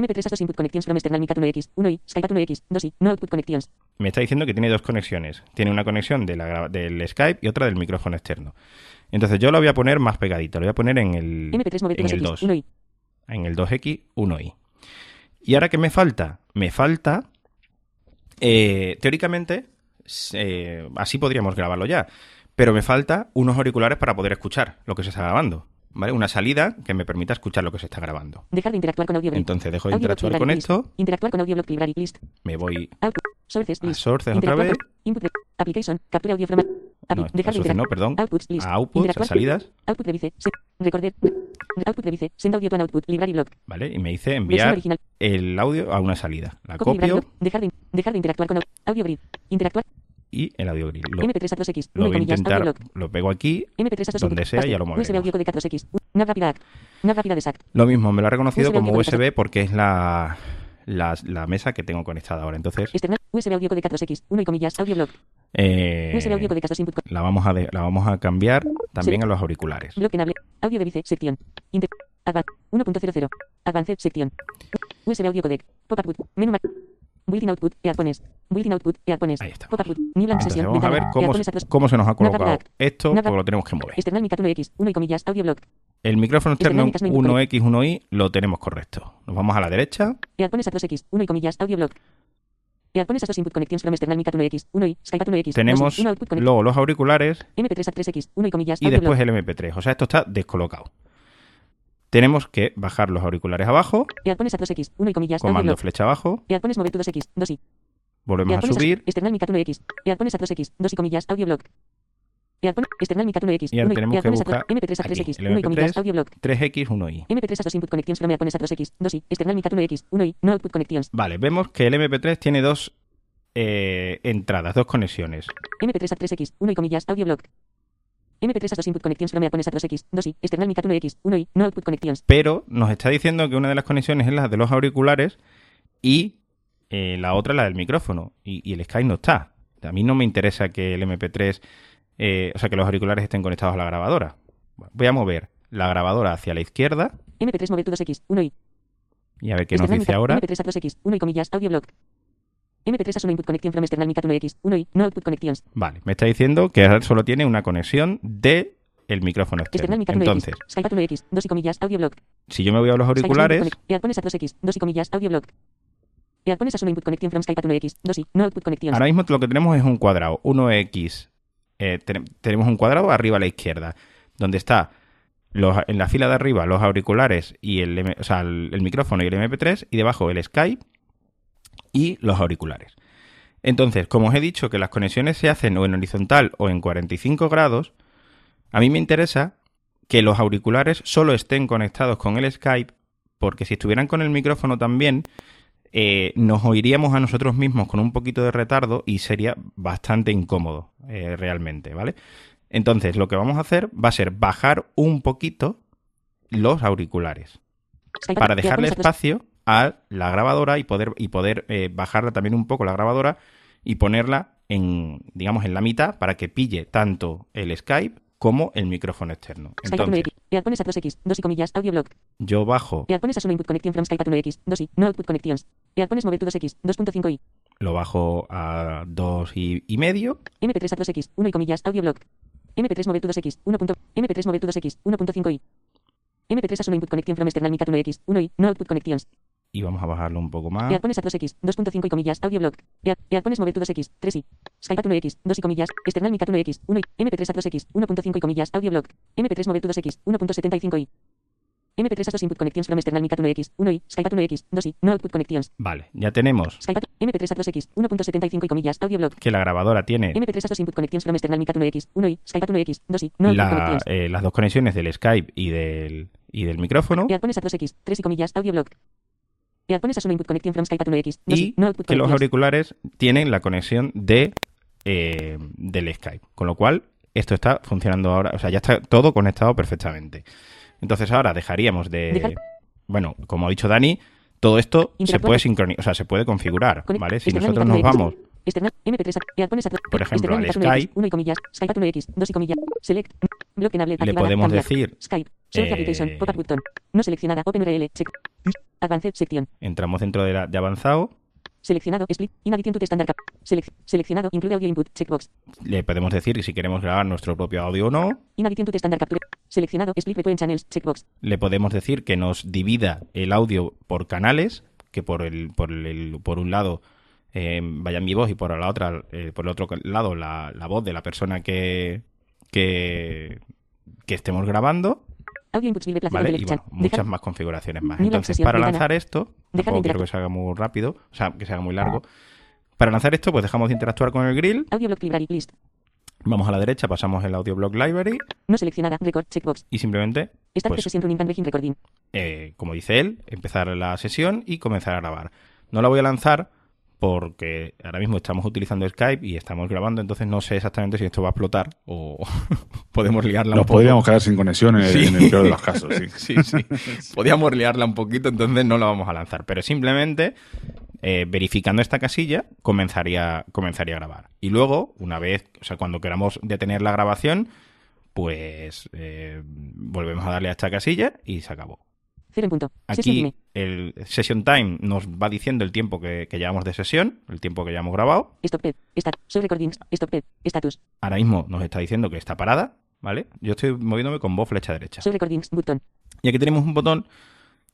MP3 a 2 input connections from external mic at 1X, 1Y, Skype at 1X, 2Y, no output connections. Me está diciendo que tiene dos conexiones. Tiene una conexión de la gra- del Skype y otra del micrófono externo. Entonces yo lo voy a poner más pegadito. Lo voy a poner en el, MP3 mover to en el 2X, 2. 1Y. en el 2X, 1Y. ¿Y ahora qué me falta? Me falta, eh, teóricamente, eh, así podríamos grabarlo ya, pero me falta unos auriculares para poder escuchar lo que se está grabando, ¿vale? Una salida que me permita escuchar lo que se está grabando. Dejar de interactuar con audio. Entonces dejo de Audio interactuar con list. esto, Interactuar con audio block library list. me voy Output. Sources a list. Sources otra vez, Input. de- Application. Captura audio from. No, dejar de a no, perdón, Outputs list. a Outputs, a salidas, Output revice. Se- Recorder. Re- Output revice. Send audio to an output. Library block. ¿vale? Y me dice enviar el audio a una salida. La Copy copio. Dejar de, dejar de interactuar con au- audio grid. Interactuar. Y el audio grid. Lo, MP3 a 2X. lo 1 voy a. Audio intentar, lo pego aquí, MP3 a 2 donde sea, Paste. ya lo USB moveremos. audio codec a 2X. Nav rápida ACK. Nav rápida de SAC. Lo mismo, me lo ha reconocido USB como audio USB porque es la, la, la mesa que tengo conectada ahora. Entonces, External. USB audio codec a 2X. 1 y comillas. Audio block. eh, USB audio codec a 2 input. la, vamos a de- la vamos a cambiar también a los auriculares. Audio de vice. Sección. Inter. Advan. 1.00. Advanced sección. USB audio codec. Pop-up. Menú Built-in output. Earphones. Built-in output. Earphones. Ahí está. New session. vamos a ver cómo, se nos ha colocado esto, porque lo tenemos que mover. External mic at 1X. 1 y comillas. Audio block. El micrófono externo External mic at 1X, 1Y lo tenemos correcto. Nos vamos a la derecha, Earphones a 2X. 1 y comillas. Audio block. Earphones a 2 input connections from external mic at 1X. 1 y Skype at 1X. tenemos 1 output connect. luego los auriculares MP3 a 3X. 1 y comillas. y después el MP3. O sea, esto está descolocado. Tenemos que bajar los auriculares abajo, Earphones a 2X. 1 y comillas. Comando flecha abajo, Earphones mover to 2X. 2y. volvemos a subir External mic at 1X. Earphones a 2X. 2 y comillas. Audio block. External mic at 1X. Y ahora 1 y tenemos que buscar MP3 a aquí, 3X. el 1 y comillas. MP3. Audio block. 3X, 1Y. MP3 a 2 input connections from Earphones a 2X. 2y. External mic at 1X. 1y. No output connections. Vale, vemos que el MP3 tiene dos eh, entradas, dos conexiones. MP3 a 3X. 1 y comillas. Audio block. MP3 a 2 input connections from Earphones a 2X. 2y. External mic at 1X. 1y. No output connections. Pero nos está diciendo que una de las conexiones es la de los auriculares y eh, la otra la del micrófono. Y, y el Skype no está. A mí no me interesa que el MP3, eh, o sea, que los auriculares estén conectados a la grabadora. Voy a mover la grabadora hacia la izquierda MP3 mover to 2X. 1y. y a ver qué nos dice ahora. MP3 a 2X. 1 y comillas. Audio block. MP3 a 1 input connection from external mic at 1X. 1y. No output connections. Vale, me está diciendo que ahora solo tiene una conexión de el micrófono externo. External mic at 1X. Entonces, Skype at 1X. 2 y comillas. Audio block. si yo me voy a los auriculares, Earphones a 2X. 2 y comillas. Audio block. Earphones a 1 input connection from Skype at 1X. 2 y. No output connections. ahora mismo lo que tenemos es un cuadrado, 1X. eh, ten- tenemos un cuadrado arriba a la izquierda, donde está los, en la fila de arriba los auriculares y el, o sea, el, el micrófono y el MP3, y debajo el Skype y los auriculares. Entonces, como os he dicho que las conexiones se hacen o en horizontal o en 45 grados, a mí me interesa que los auriculares solo estén conectados con el Skype, porque si estuvieran con el micrófono también, eh, nos oiríamos a nosotros mismos con un poquito de retardo y sería bastante incómodo eh, realmente, ¿vale? Entonces, lo que vamos a hacer va a ser bajar un poquito los auriculares para dejarle Earphones a 2 espacio a la grabadora y poder, y poder eh, bajarla también un poco la grabadora y ponerla en, digamos, en la mitad para que pille tanto el Skype como el micrófono externo. Entonces, 1X. Earphones a 2X. 2 y comillas. Audio block. yo bajo, Earphones a 1 input connection from Skype at 1X. 2 y. No output connections. Earphones mover to 2X. 2.5y. lo bajo a dos y, y medio MP3 a 2X. 1 y comillas. Audio block. MP3 mover to 2X. 1. punto- MP3 mover to 2X. 1.5y. MP3 a 1 input connection from external mic at 1X. 1y. No output connections. Y vamos a bajarlo un poco más. Earphones a 2X. 2.5 y comillas. To 2X. 3y. Skype at 1X. 2 y comillas. External mic at 1X. 1 y. MP3 a 2X. 1.5 y comillas. Audio block. MP3 mover to 2X. 1.75y. MP3 a 2 input connections from external mic at 1X. 1y. Skype at 1X. 2 y. No output connections. Vale, ya tenemos Skype at MP3 a 2X. 1.75 y comillas. Audio block. que la grabadora tiene MP3 a 2 input connections from external mic at 1X. 1y. Skype at 1X. 2 y. No output la- connections. eh, las dos conexiones del Skype y del, y del micrófono. Earpones a 2X, 3 y comillas, audio blog. Earpones a solo input connection from Skype a 1X, 2 y no que los auriculares tienen la conexión de eh, del Skype. Con lo cual, esto está funcionando ahora, o sea, ya está todo conectado perfectamente. Entonces ahora dejaríamos de... Dejar. Bueno, como ha dicho Dani, todo esto se puede sincronizar, o sea, se puede configurar, ¿vale? Si nosotros nos vamos 1X, External, MP3, Earpones a Por ejemplo, al 1X, Skype. 1 y comillas, Skype a 1X, 2 y comillas, select, block enable, le podemos decir, Skype, select eh, application, pop-up button, no seleccionada, open URL, check, advanced section, entramos dentro de, la- de avanzado, seleccionado, split, in addition to standard cap, selec- seleccionado, include audio input, checkbox, le podemos decir si queremos grabar nuestro propio audio o no, in addition to standard capture, seleccionado, split between channels, checkbox, le podemos decir que nos divida el audio por canales, que por el, por el, por un lado eh, vaya mi voz y por la otra, eh, por el otro lado la, la voz de la persona que, que, que estemos grabando, audio inputs ¿vale? Y bueno, muchas más configuraciones más. Entonces, para lanzar esto, tampoco quiero que se haga muy rápido, o sea, que se haga muy largo. Para lanzar esto, pues dejamos de interactuar con el grill, audio block library, list, vamos a la derecha, pasamos el audio block library no seleccionada, record, checkbox, y simplemente Pues- eh, como dice él, empezar la sesión y comenzar a grabar. No la voy a lanzar porque ahora mismo estamos utilizando Skype y estamos grabando, entonces no sé exactamente si esto va a explotar o podemos liarla un Nos poco. podríamos quedar sin conexión en, Sí. en el peor de los casos, sí. sí, sí. Podíamos liarla un poquito, entonces no la vamos a lanzar. Pero simplemente, eh, verificando esta casilla, comenzaría, comenzaría a grabar. Y luego, una vez, o sea, cuando queramos detener la grabación, pues eh, volvemos a darle a esta casilla y se acabó. En punto, Aquí el session time nos va diciendo el tiempo que, que llevamos de sesión, el tiempo que llevamos grabado. stop ped, start, show recordings, stop ped, status, Ahora mismo nos está diciendo que está parada, ¿vale? Yo estoy moviéndome con voz flecha derecha. show recordings, button, Y aquí tenemos un botón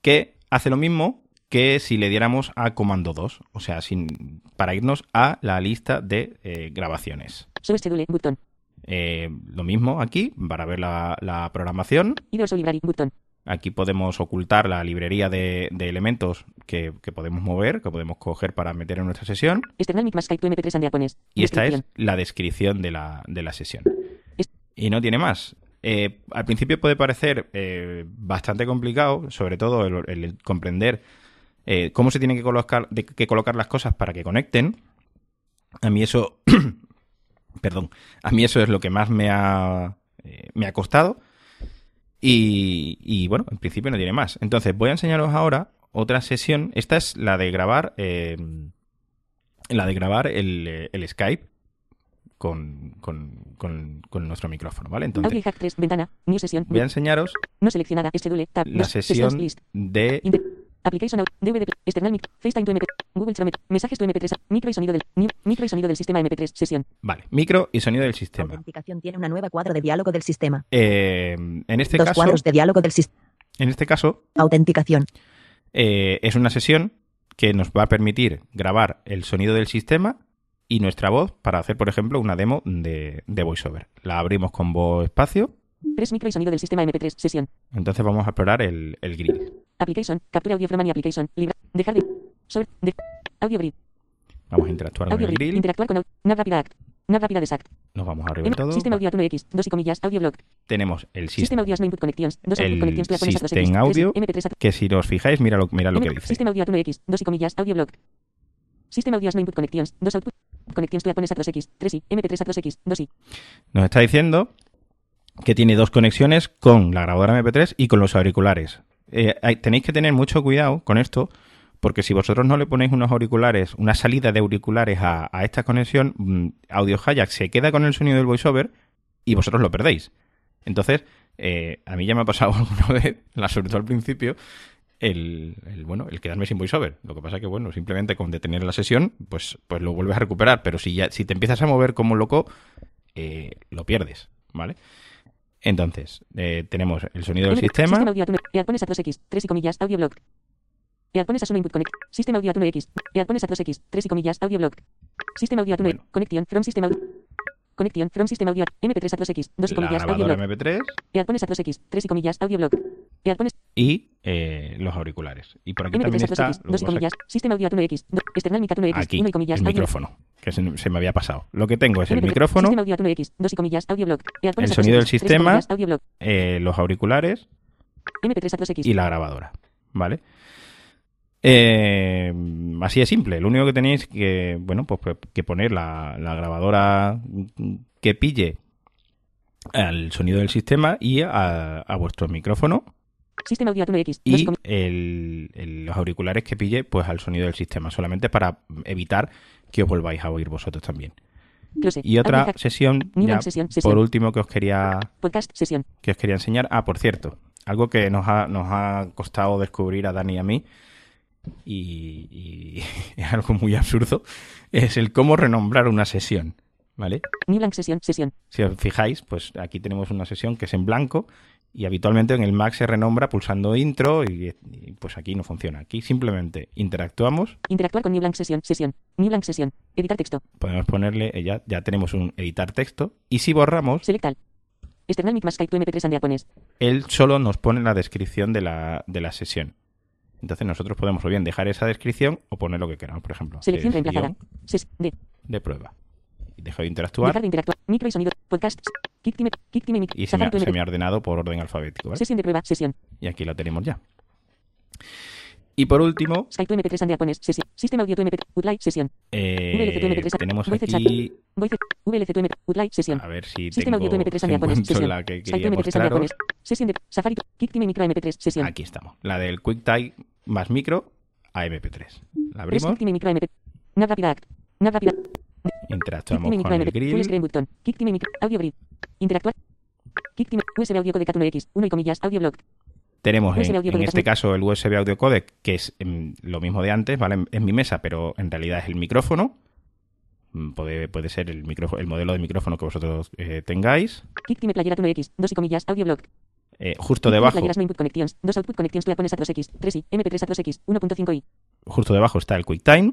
que hace lo mismo que si le diéramos a comando 2, o sea, sin, para irnos a la lista de eh, grabaciones. show schedule, button, Eh, lo mismo aquí, para ver la, la programación. Library, button, Aquí podemos ocultar la librería de, de elementos que, que podemos mover, que podemos coger para meter en nuestra sesión. external mic más Skype to MP3 and Earpones, Y esta es la descripción de la, de la sesión. Es- Y no tiene más. Eh, al principio puede parecer eh, bastante complicado, sobre todo el, comprender eh, cómo se tienen que colocar, de- que colocar las cosas para que conecten. A mí eso, perdón, a mí eso es lo que más me ha, me ha costado. Y, y, bueno, en principio no tiene más. Entonces voy a enseñaros ahora otra sesión. Esta es la de grabar, eh, la de grabar el, eh, el Skype con, con- con- con nuestro micrófono, ¿vale? audio Entonces hack 3, ventana, new session, voy a enseñaros no seleccionada, schedule, tab, la sesión list, de Application out, DVD, external mic, FaceTime to MP, Google Chrome, mensajes to MP3, micro y sonido del, new- micro y sonido del sistema MP3, sesión, Vale, micro y sonido del sistema. Autenticación tiene una nueva cuadro de diálogo del sistema. Eh, en este Dos caso, cuadros de diálogo del sistema. en este caso Autenticación. eh, es una sesión que nos va a permitir grabar el sonido del sistema y nuestra voz para hacer, por ejemplo, una demo de, de VoiceOver. La abrimos con voz espacio, Press micro y sonido del sistema MP3, sesión, entonces vamos a explorar el, el grill. Application, captura audio from any application, libra, dejar de, sobre, de, audio grid, Vamos a interactuar con el grill, interactuar con, nav rápida act, nav rápida de SACT, nos vamos arriba de M- todo. sistema audio a 1X, dos y comillas, audio block, Tenemos el sistema audio no input connections, dos el output connections to Earpones a 2X, system 3, audio. MP3 a que si os fijáis, mira lo, mira lo que dice. Sistema audio a 1X, dos y comillas, audio block. Sistema audio no input connections, dos output connections to Earpones a 2X, 3 y MP3 a 2X, 2 y Nos está diciendo que tiene dos conexiones con la grabadora MP3 y con los auriculares. Eh, tenéis que tener mucho cuidado con esto, porque si vosotros no le ponéis unos auriculares, una salida de auriculares a, a esta conexión, mm, Audio Hijack se queda con el sonido del voiceover y vosotros lo perdéis. Entonces, eh, a mí ya me ha pasado alguna vez, la- sobre todo al principio, el, bueno, el quedarme sin voiceover. Lo que pasa que, bueno, simplemente con detener la sesión, pues, pues lo vuelves a recuperar. Pero si ya, si te empiezas a mover como loco, eh, lo pierdes, ¿vale? Entonces, eh, tenemos el sonido del sistema. Sistema audio a 1 Earpones a 2X, 3 y comillas, audio block. Earpones a input connect. Sistema audio a 1X, Earpones a 2X, 3 y comillas, audio block. Sistema audio a 1 Bueno. Connection from system audio. Connection from system audio. MP3 a 2X, 2 y la comillas, audio grabadora block. MP3 Earpones a 2X, 3 y comillas, audio y eh, los auriculares. Y por aquí también MP3 a está 2X, lo 2 y que pasa comillas, sistema audio a 1X, do- external mic a 1X, aquí, 1 y comillas, el audio micrófono, que se, se me había pasado. Lo que tengo es el MP3, micrófono, Sistema audio a 1X, 2 y comillas, audio block. Earpones El sonido 2X, del 3 y sistema. comillas, eh, los auriculares MP3 a 2X. y la grabadora, ¿vale? Eh, así de simple. Lo único que tenéis que, bueno, pues pues, que poner la, la grabadora que pille al sonido del sistema y a, a vuestro micrófono Sistema audio A1X. dos y comi- el- el- los auriculares que pille pues al sonido del sistema, solamente para evitar que os volváis a oír vosotros también. Y otra sesión, ya por último que os quería que os quería enseñar. Ah, por cierto, algo que nos ha, nos ha costado descubrir a Dani y a mí, y, y es algo muy absurdo, es el cómo renombrar una sesión, ¿vale? New Blank sesión. Sesión. Si os fijáis, pues aquí tenemos una sesión que es en blanco y habitualmente en el Mac se renombra pulsando intro y, y, pues aquí no funciona. Aquí simplemente interactuamos, Interactuar con New Blank sesión. Sesión. New Blank sesión. Editar texto. podemos ponerle, eh, ya, ya tenemos un editar texto y si borramos, Select all. External mic más Skype to MP3 and Airpones. él solo nos pone la descripción de la, de la sesión. Entonces nosotros podemos o bien dejar esa descripción o poner lo que queramos, por ejemplo. Selección reemplazada. De. prueba. Dejo de interactuar Dejar de interactuar. Micro y sonido. Podcast. Kick time. Kick time y se me, ha, se me MP3. ha ordenado por orden alfabético. ¿vale? Sesión de prueba. Sesión. Y aquí lo tenemos ya. Y por último, Skype to MP3 and Airpones. Sesión. Sistema audio to MP3. Woodlight. Sesión. eh, VLC to MP3. tenemos aquí. VLC to MP3. Woodlight. Sesión. a ver si Sistema audio to MP3 si and Airpones. encuentro Sesión. la que Skype quería to MP3 and mostraros. Airpones. Sesión de Safari. time micro a MP3. Sesión. Aquí estamos. La del QuickTime más micro a MP3. La abrimos, Kick time micro a MP3. Nav rápida act. Nav rápida. Kick interactuamos con el MP3. Full grill. Interactuar. USB audio codec 1X. 1 y comillas. Audio block. Tenemos en, en este caso el USB audio codec, que es em, lo mismo de antes, ¿vale? Es mi mesa, pero en realidad es el micrófono. Mm, Puede, puede ser el, micrófono, el modelo de micrófono que vosotros eh, tengáis. Kick playera 1X. 2 y comillas. Audio block. Eh, justo debajo, playeras no input connections. 2 output connections to Airpones a 2X. 3i. MP3 a 2X. 1.5i. justo debajo está el QuickTime.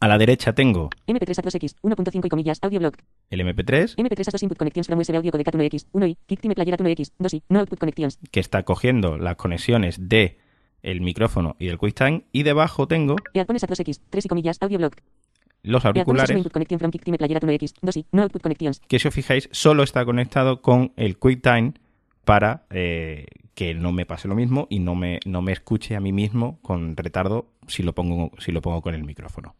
A la derecha tengo MP3 a 2X. 1.5 y comillas. Audio block. el MP3, MP3 a 2 input connections from USB audio codec 1X. 1i. Kick time playera 1X. 2i. No output connections. que está cogiendo las conexiones de el micrófono y del QuickTime. Y debajo tengo Airpones a 2X. 3 y comillas. Audio block. los Airpones a 2 auriculares, input connection from Kick time playera 1X. 2i. No output connections. que si os fijáis, solo está conectado con el QuickTime para eh, que no me pase lo mismo y no me, no me escuche a mí mismo con retardo si lo pongo, si lo pongo con el micrófono.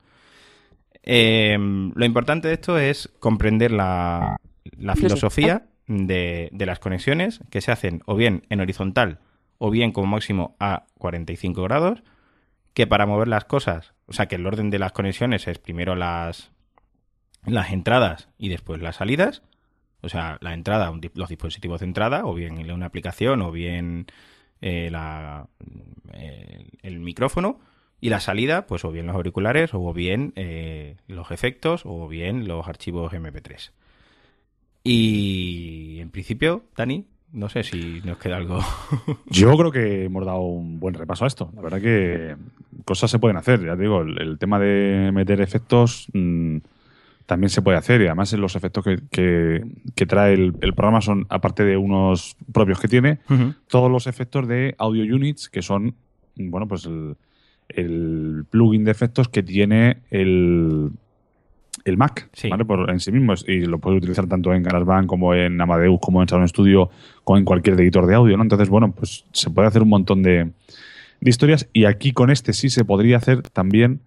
Eh, lo importante de esto es comprender la, la filosofía de, de las conexiones que se hacen o bien en horizontal o bien como máximo a 45 grados, que para mover las cosas, o sea que el orden de las conexiones es primero las, las entradas y después las salidas, o sea, la entrada, los dispositivos de entrada, o bien una aplicación, o bien eh, la, eh, el micrófono, y la salida, pues o bien los auriculares, o bien eh, los efectos, o bien los archivos MP3. Y en principio, Dani, no sé si nos queda algo. Yo creo que hemos dado un buen repaso a esto. La verdad que cosas se pueden hacer. Ya te digo, el, el tema de meter efectos mm, también se puede hacer. Y además los efectos que, que- que trae el, el programa son, aparte de unos propios que tiene, todos los efectos de Audio Units, que son, bueno, pues el, el plugin de efectos que tiene el, el Mac, Sí. ¿vale? Por, en sí mismo. Y lo puedes utilizar tanto en GarageBand como en Amadeus, como en Sound Studio, como en cualquier editor de audio, ¿no? Entonces, bueno, pues se puede hacer un montón de, de historias. Y aquí con este sí se podría hacer también,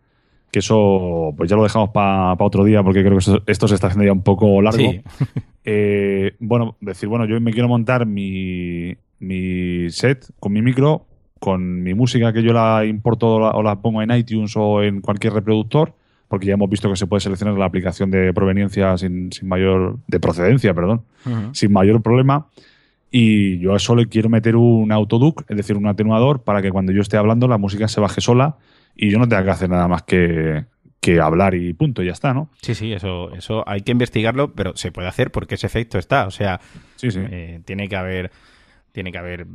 que eso pues ya lo dejamos para otro día, porque creo que esto, esto se está haciendo ya un poco largo. Sí. Eh, bueno, decir, bueno, yo me quiero montar mi, mi set con mi micro, con mi música que yo la importo o la, o la pongo en iTunes o en cualquier reproductor, porque ya hemos visto que se puede seleccionar la aplicación de proveniencia sin, sin mayor, de procedencia, perdón, sin mayor problema. Y yo a eso le quiero meter un autoduc, es decir, un atenuador, para que cuando yo esté hablando la música se baje sola y yo no tenga que hacer nada más que, que hablar y punto, y ya está, ¿no? Sí, sí, eso, eso hay que investigarlo, pero se puede hacer porque ese efecto está. O sea, Sí, sí. Eh, tiene que haber tiene que haber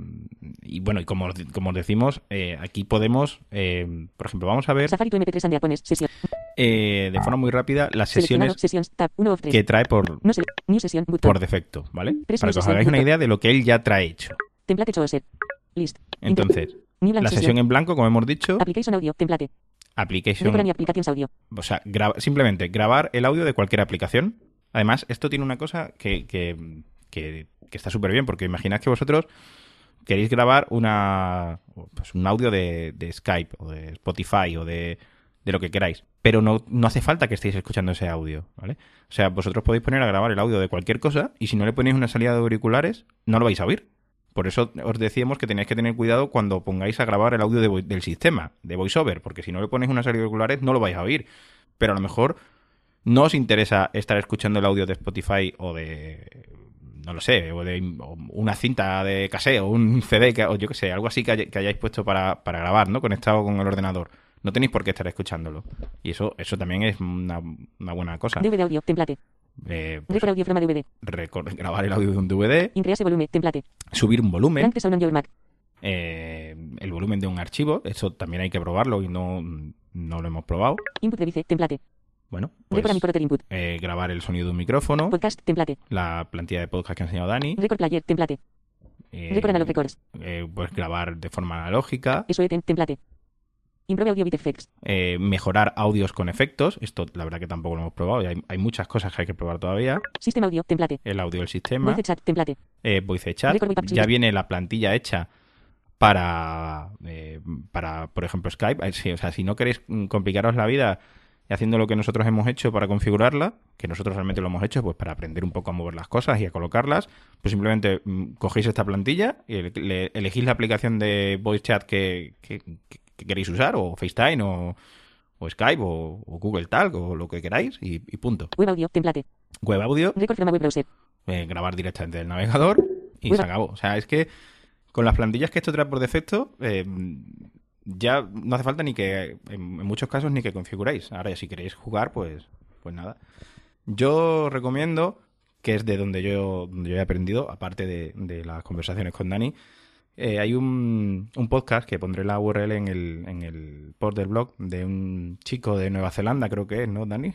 y bueno y como, como os decimos eh, aquí podemos eh, por ejemplo vamos a ver Safari to MP3 and Airpones. Sesión. eh, de forma muy rápida las sesiones Sesiones. Tab. 1 of 3. que trae por, No New por defecto vale para que os hagáis una idea de lo que él ya trae hecho Template Chosen. List. entonces la sesión. sesión en blanco como hemos dicho Application audio. Template. application applications audio. o sea graba- simplemente grabar el audio de cualquier aplicación además esto tiene una cosa que, que, que- que está súper bien porque imaginad que vosotros queréis grabar una pues un audio de, de Skype o de Spotify o de, de lo que queráis. Pero no, no hace falta que estéis escuchando ese audio, ¿vale? O sea, vosotros podéis poner a grabar el audio de cualquier cosa y si no le ponéis una salida de auriculares, no lo vais a oír. Por eso os decíamos que tenéis que tener cuidado cuando pongáis a grabar el audio de del sistema, de VoiceOver, porque si no le ponéis una salida de auriculares no lo vais a oír. Pero a lo mejor no os interesa estar escuchando el audio de Spotify o de no lo sé, o de una cinta de cassette o un CD, que- o yo qué sé, algo así que, hay- hayáis puesto para, para grabar, ¿no? Conectado con el ordenador. No tenéis por qué estar escuchándolo. Y eso, eso también es una, buena cosa. DVD audio, template. Eh, pues, Record audio from a DVD. grabar el audio de un DVD, Increase volume, template. subir un volumen, your Mac. eh, el volumen de un archivo, eso también hay que probarlo y no, no lo hemos probado. Input device, template. Bueno, pues input. eh, grabar el sonido de un micrófono, Podcast, template. la plantilla de podcast que ha enseñado Dani, Record player, template. eh, Record analog records. eh, pues grabar de forma analógica, SOE, tem- template. Improve audio bit effects. eh, mejorar audios con efectos, esto la verdad que tampoco lo hemos probado y hay, hay muchas cosas que hay que probar todavía, System audio, template. el audio del sistema, Voice chat, template. eh, Voice Chat, with ya viene la plantilla hecha para, eh, para por ejemplo, Skype. Sí, o sea, si no queréis mm, complicaros la vida haciendo lo que nosotros hemos hecho para configurarla, que nosotros realmente lo hemos hecho pues para aprender un poco a mover las cosas y a colocarlas, pues simplemente mm, cogéis esta plantilla y ele- le- elegís la aplicación de Voice Chat que, que- que- que queréis usar, o FaceTime, o, o Skype, o, o Google Talk, o lo que queráis, y, y punto. Web audio, template. Web audio, Record from a web browser. eh, grabar directamente del navegador y se acabó. O sea, es que con las plantillas que esto trae por defecto, eh, ya no hace falta ni que, en, en muchos casos, ni que configuréis. Ahora, ya si queréis jugar, pues, pues nada. Yo recomiendo, que es de donde yo, donde yo he aprendido, aparte de, de las conversaciones con Dani, eh, hay un, un podcast que pondré la URL en el, en el post del blog de un chico de Nueva Zelanda, creo que es, ¿no, Dani?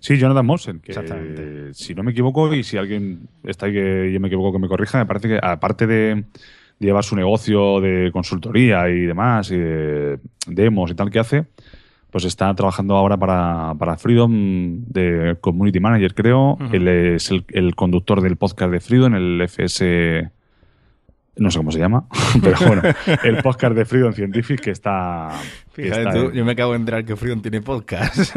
Sí, Jonathan Monsen, que Exactamente. si no me equivoco, y si alguien está ahí que yo me equivoco que me corrija, me parece que aparte de, llevar su negocio de consultoría y demás, y de demos y tal que hace, pues está trabajando ahora para, para Freedom de Community Manager, creo. Él es el, el conductor del podcast de Freedom, el FS... No sé cómo se llama, pero bueno, el podcast de Freedom Scientific que está... que Fíjate está tú, en- yo me acabo de enterar que Freedom tiene podcast.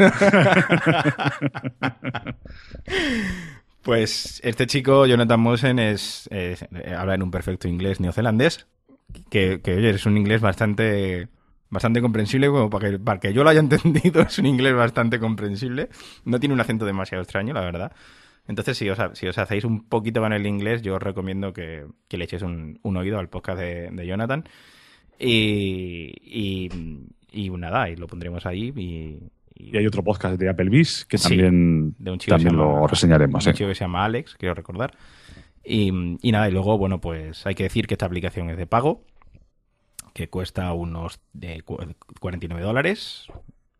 pues este chico, Jonathan Mosen, es, es- eh, habla en un perfecto inglés neozelandés, que, que oye, es un inglés bastante bastante comprensible, como para que, para que yo lo haya entendido, es un inglés bastante comprensible. No tiene un acento demasiado extraño, la verdad. Entonces, si os, ha- si os hacéis un poquito con el inglés, yo os recomiendo que, que le echéis un, un oído al podcast de, de Jonathan. Y, y, y nada, y lo pondremos ahí. Y, y- Y hay otro podcast de Applebee's que Sí, también, de un chico también se llama- lo reseñaremos. un ¿eh? chico que se llama Alex, quiero recordar. Y, nada, y luego, bueno, pues hay que decir que esta aplicación es de pago, que cuesta unos de cu- 49 dólares.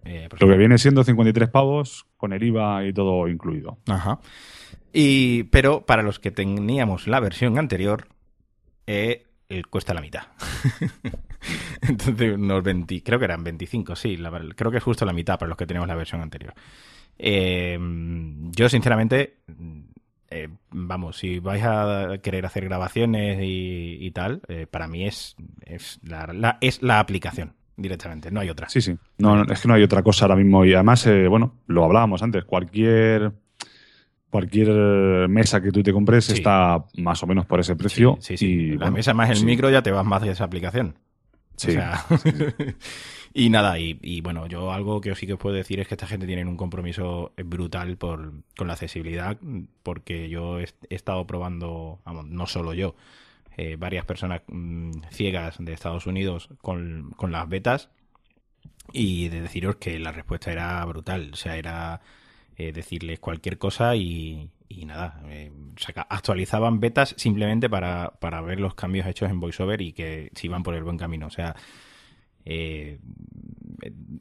Eh, Lo que viene siendo 53 pavos con el IVA y todo incluido. Ajá. Y, pero para los que teníamos la versión anterior, eh, eh, cuesta la mitad. Entonces, unos 20, creo que eran 25, sí, la creo que es justo la mitad para los que tenemos la versión anterior. Eh, yo, sinceramente, eh, vamos, si vais a querer hacer grabaciones y, y tal, eh, para mí es, es, la, la- es la aplicación directamente, no hay otra. Sí, sí. No, no, es que no hay otra cosa ahora mismo. Y además, eh, bueno, lo hablábamos antes. Cualquier cualquier mesa que tú te compres Sí. está más o menos por ese precio. Sí, sí. Y, la bueno, mesa más el micro ya te vas más de esa aplicación. Sí. O sea, y nada, y, y bueno, yo algo que sí que os puedo decir es que esta gente tiene un compromiso brutal por, con la accesibilidad, porque yo he, he estado probando, vamos, no solo yo, eh, varias personas mm, ciegas de Estados Unidos con, con las betas, y de deciros que la respuesta era brutal, o sea, era eh, decirles cualquier cosa y, y nada, eh, actualizaban betas simplemente para, para ver los cambios hechos en VoiceOver y que si van por el buen camino. O sea, eh,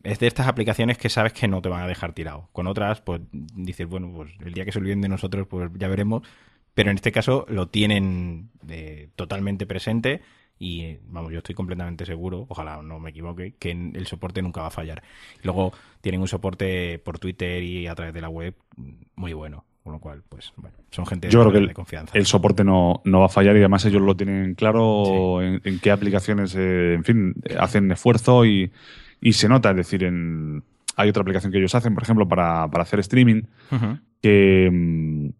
es de estas aplicaciones que sabes que no te van a dejar tirado. Con otras, pues dices, bueno, pues el día que se olviden de nosotros, pues ya veremos. Pero en este caso lo tienen eh, totalmente presente y vamos, yo estoy completamente seguro, ojalá no me equivoque, que el soporte nunca va a fallar. Luego tienen un soporte por Twitter y a través de la web muy bueno. Con lo cual, pues, bueno, son gente Yo de, creo que de el, confianza. el soporte no, no va a fallar y además ellos lo tienen claro en, en qué aplicaciones, eh, en fin, hacen esfuerzo y, y se nota. Es decir, en, hay otra aplicación que ellos hacen, por ejemplo, para, para hacer streaming, que,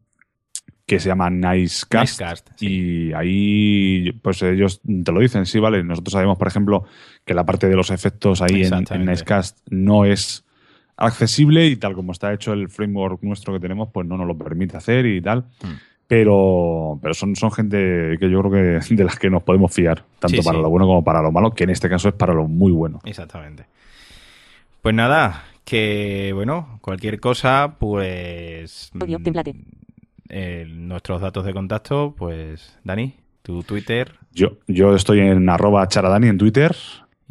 que se llama Nicecast. Nicecast, sí. Y ahí, pues ellos te lo dicen, sí, vale. Nosotros sabemos, por ejemplo, que la parte de los efectos ahí en. Nicecast no es accesible y tal como está hecho el framework nuestro que tenemos, pues no nos lo permite hacer y tal. Mm. Pero, pero son, son gente que yo creo que de las que nos podemos fiar, tanto Sí, para sí. lo bueno como para lo malo, que en este caso es para lo muy bueno. Exactamente. Pues nada, que bueno, cualquier cosa, pues. Audio, template. Eh, nuestros datos de contacto, pues, Dani, tu Twitter. Yo, yo estoy en arroba charadani en Twitter.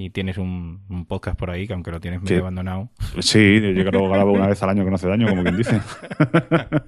Y tienes un, un podcast por ahí, que aunque lo tienes Sí. medio abandonado. Sí, yo creo que grabo una vez al año que no hace daño, como quien dice.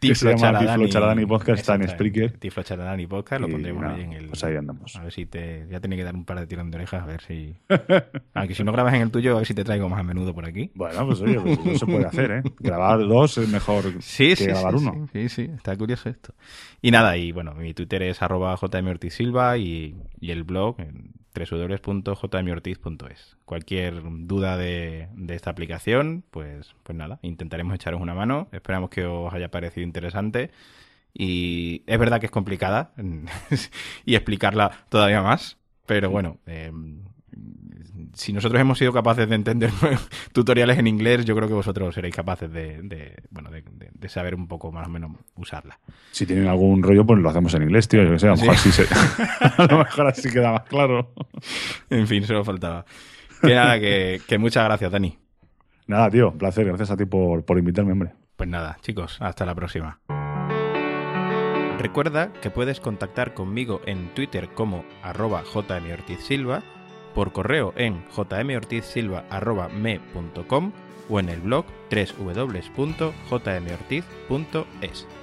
Tiflo Charadani Podcast, está en. Spreaker. Tiflo Charadani Podcast, lo pondremos ahí en el. pues ahí andamos. A ver si te. Ya tenía que dar un par de tirón de orejas, a ver si. Aunque si no grabas en el tuyo, a ver si te traigo más a menudo por aquí. Bueno, pues oye, pues eso se puede hacer, ¿eh? Grabar dos es mejor Sí, que sí, grabar uno. Sí, sí, está curioso esto. Y nada, y bueno, mi Twitter es arroba jmortizsilva y, y el blog en www.jmortiz.es. Cualquier duda de, de esta aplicación, pues, pues nada, intentaremos echaros una mano. Esperamos que os haya parecido interesante. Y es verdad que es complicada y explicarla todavía más, pero bueno, eh, si nosotros hemos sido capaces de entender tutoriales en inglés, yo creo que vosotros seréis capaces de, de, bueno, de, de- de saber un poco más o menos usarla. Si tienen algún rollo, pues lo hacemos en inglés, tío. Yo que sé, a lo mejor así, se- a lo mejor así queda más claro. En fin, solo faltaba. Que nada, que, que muchas gracias, Dani. Nada, tío, un placer. Gracias a ti por, por invitarme, hombre. Pues nada, chicos, hasta la próxima. Recuerda que puedes contactar conmigo en Twitter como arroba jmortizsilva, por correo en jmortizsilva.me.com o en el blog www.jmortiz.es.